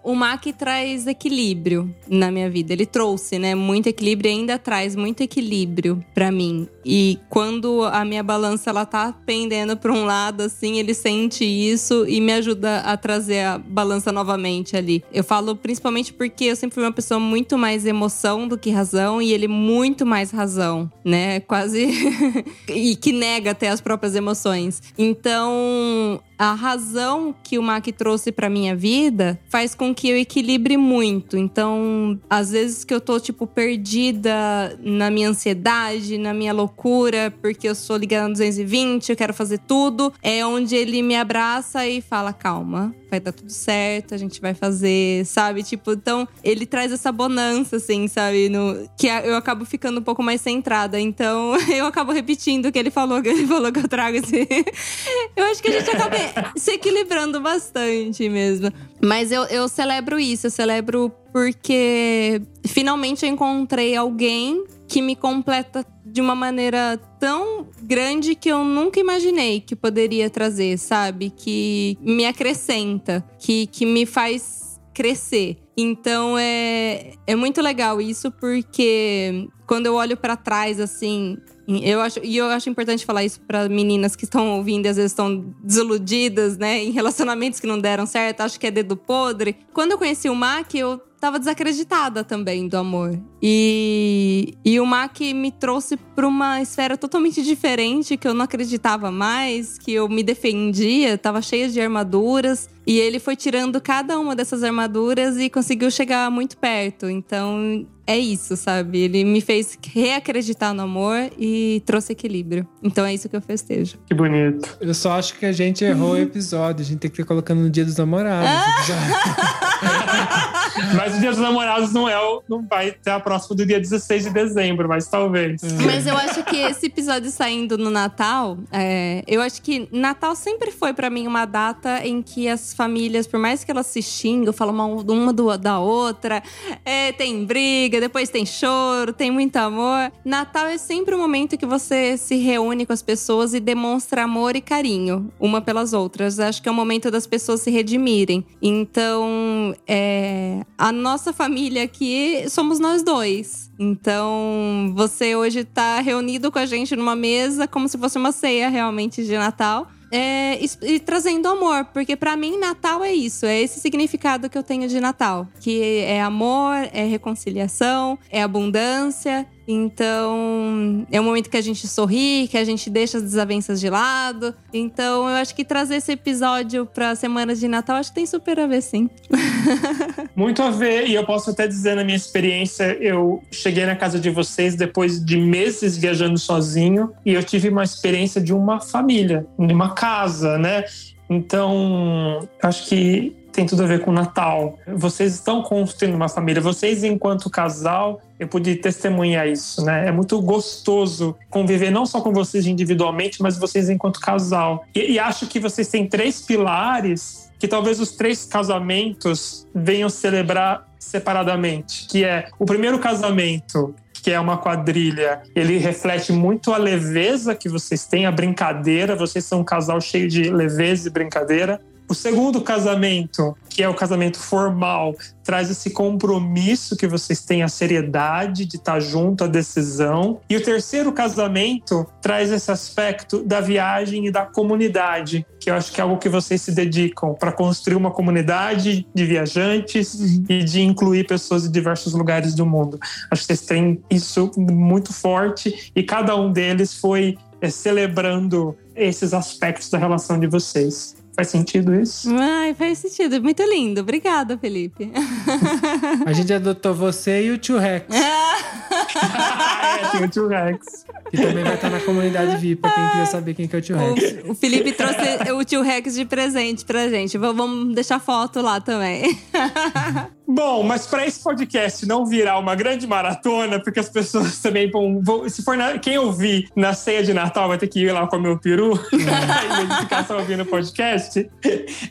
o Mac traz equilíbrio na minha vida. Ele trouxe, né, muito equilíbrio e ainda traz muito equilíbrio pra mim. E quando a minha balança ela tá pendendo pra um lado assim, ele sente isso e me ajuda a trazer a balança novamente ali. Eu falo principalmente porque eu sempre fui uma pessoa muito mais emoção do que razão e ele muito mais razão, né? Quase e que nega até as próprias emoções. Então, a razão que o Mac trouxe pra minha vida faz com que eu equilibre muito. Então, às vezes que eu tô, tipo, perdida na minha ansiedade, na minha loucura, porque eu sou ligada no 220, eu quero fazer tudo, é onde ele me abraça e fala: calma, vai dar tudo certo, a gente vai fazer, sabe? Tipo, então ele traz essa bonança, assim, sabe? No, que eu acabo ficando um pouco mais centrada. Então eu acabo repetindo o que ele falou, que ele falou que eu trago esse. eu acho que a gente acaba se equilibrando bastante mesmo. Mas eu, eu celebro isso, eu celebro porque finalmente eu encontrei alguém que me completa de uma maneira tão grande que eu nunca imaginei que poderia trazer, sabe? Que me acrescenta, que, que me faz crescer. Então é, é muito legal isso, porque quando eu olho pra trás, assim. Eu acho, e eu acho importante falar isso para meninas que estão ouvindo e às vezes estão desiludidas, né? Em relacionamentos que não deram certo, acho que é dedo podre. Quando eu conheci o Mac, eu tava desacreditada também do amor. E, e o Mac me trouxe pra uma esfera totalmente diferente, que eu não acreditava mais, que eu me defendia, tava cheia de armaduras. E ele foi tirando cada uma dessas armaduras e conseguiu chegar muito perto. Então, é isso, sabe? Ele me fez reacreditar no amor e trouxe equilíbrio. Então é isso que eu festejo. Que bonito. Eu só acho que a gente errou o episódio. A gente tem que ter colocando no dia dos namorados. episódio. Mas o Dia dos Namorados não é o, não vai ter a próxima do dia 16 de dezembro, mas talvez. Mas eu acho que esse episódio saindo no Natal, é, eu acho que Natal sempre foi pra mim uma data em que as famílias, por mais que elas se xingam, falam uma, uma do- da outra, é, tem briga, depois tem choro, tem muito amor. Natal é sempre um momento que você se reúne com as pessoas e demonstra amor e carinho uma pelas outras. Acho que é o momento das pessoas se redimirem. Então, é, a nossa família aqui somos nós dois. Então, você hoje tá reunido com a gente numa mesa como se fosse uma ceia realmente de Natal. É, e, e trazendo amor, porque pra mim Natal é isso, é esse significado que eu tenho de Natal, que é amor, é reconciliação, é abundância. Então, é um momento que a gente sorri, que a gente deixa as desavenças de lado. Então, eu acho que trazer esse episódio pra semana de Natal, acho que tem super a ver, sim. Muito a ver, e eu posso até dizer na minha experiência, eu cheguei na casa de vocês depois de meses viajando sozinho e eu tive uma experiência de uma família, de uma casa, né? Então, acho que tem tudo a ver com o Natal. Vocês estão construindo uma família. Vocês, enquanto casal, eu pude testemunhar isso, né? É muito gostoso conviver não só com vocês individualmente, mas vocês enquanto casal. E, e acho que vocês têm três pilares que talvez os três casamentos venham celebrar separadamente, que é o primeiro casamento que é uma quadrilha, ele reflete muito a leveza que vocês têm, a brincadeira. Vocês são um casal cheio de leveza e brincadeira. O segundo casamento, que é o casamento formal, traz esse compromisso que vocês têm, a seriedade de estar junto, a decisão. E o terceiro casamento traz esse aspecto da viagem e da comunidade, que eu acho que é algo que vocês se dedicam para construir uma comunidade de viajantes e de incluir pessoas de diversos lugares do mundo. Acho que vocês têm isso muito forte e cada um deles foi é, celebrando esses aspectos da relação de vocês. Faz sentido isso? Ai, faz sentido. Muito lindo. Obrigada, Felipe. A gente adotou você e o Tio Rex, é, tem o T-Rex. que também vai estar na comunidade VIP, pra quem quiser saber quem que é o Tio Rex. O, o Felipe trouxe o tio Rex de presente pra gente. Vamos deixar foto lá também. Bom, mas para esse podcast não virar uma grande maratona, porque as pessoas também vão. vão- se for na- quem ouvir na ceia de Natal vai ter que ir lá comer o peru de ficar só ouvindo o podcast.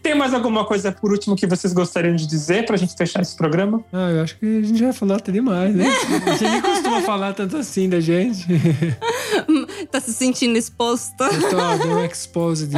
Tem mais alguma coisa por último que vocês gostariam de dizer pra gente fechar esse programa? Ah, eu acho que a gente já falou até demais, né? A gente nem costuma falar tanto assim da gente. tá se sentindo exposto. Eu tô deu um exposed.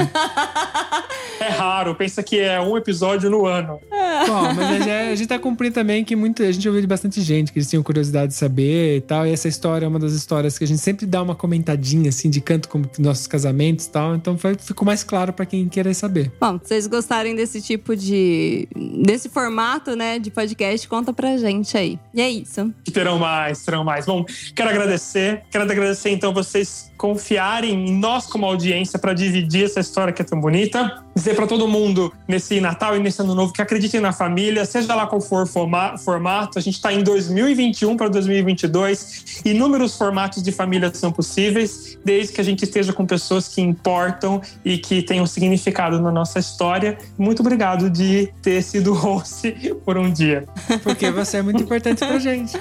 É raro, pensa que é um episódio no ano. Bom, mas a gente, a gente cumprindo também que muita, a gente ouviu de bastante gente que eles tinham curiosidade de saber e tal. E essa história é uma das histórias que a gente sempre dá uma comentadinha assim de canto com nossos casamentos e tal. Então foi, ficou mais claro pra quem querer saber. Bom, se vocês gostarem desse tipo de. desse formato, né, de podcast, conta pra gente aí. E é isso. que terão mais, terão mais. Bom, quero agradecer, quero agradecer então vocês confiarem em nós como audiência para dividir essa história que é tão bonita. Dizer para todo mundo nesse Natal e nesse Ano Novo que acreditem na família, seja lá qual for formato. A gente está em 2021 para 2022. Inúmeros formatos de família são possíveis, desde que a gente esteja com pessoas que importam e que tenham significado na nossa história. Muito obrigado de ter sido host por um dia. Porque você é muito importante pra gente.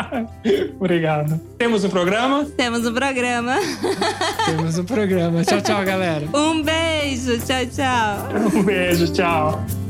Obrigado. Temos um programa? Temos um programa. Temos um programa. Tchau, tchau, galera. Um beijo. Tchau, tchau. Um beijo, tchau.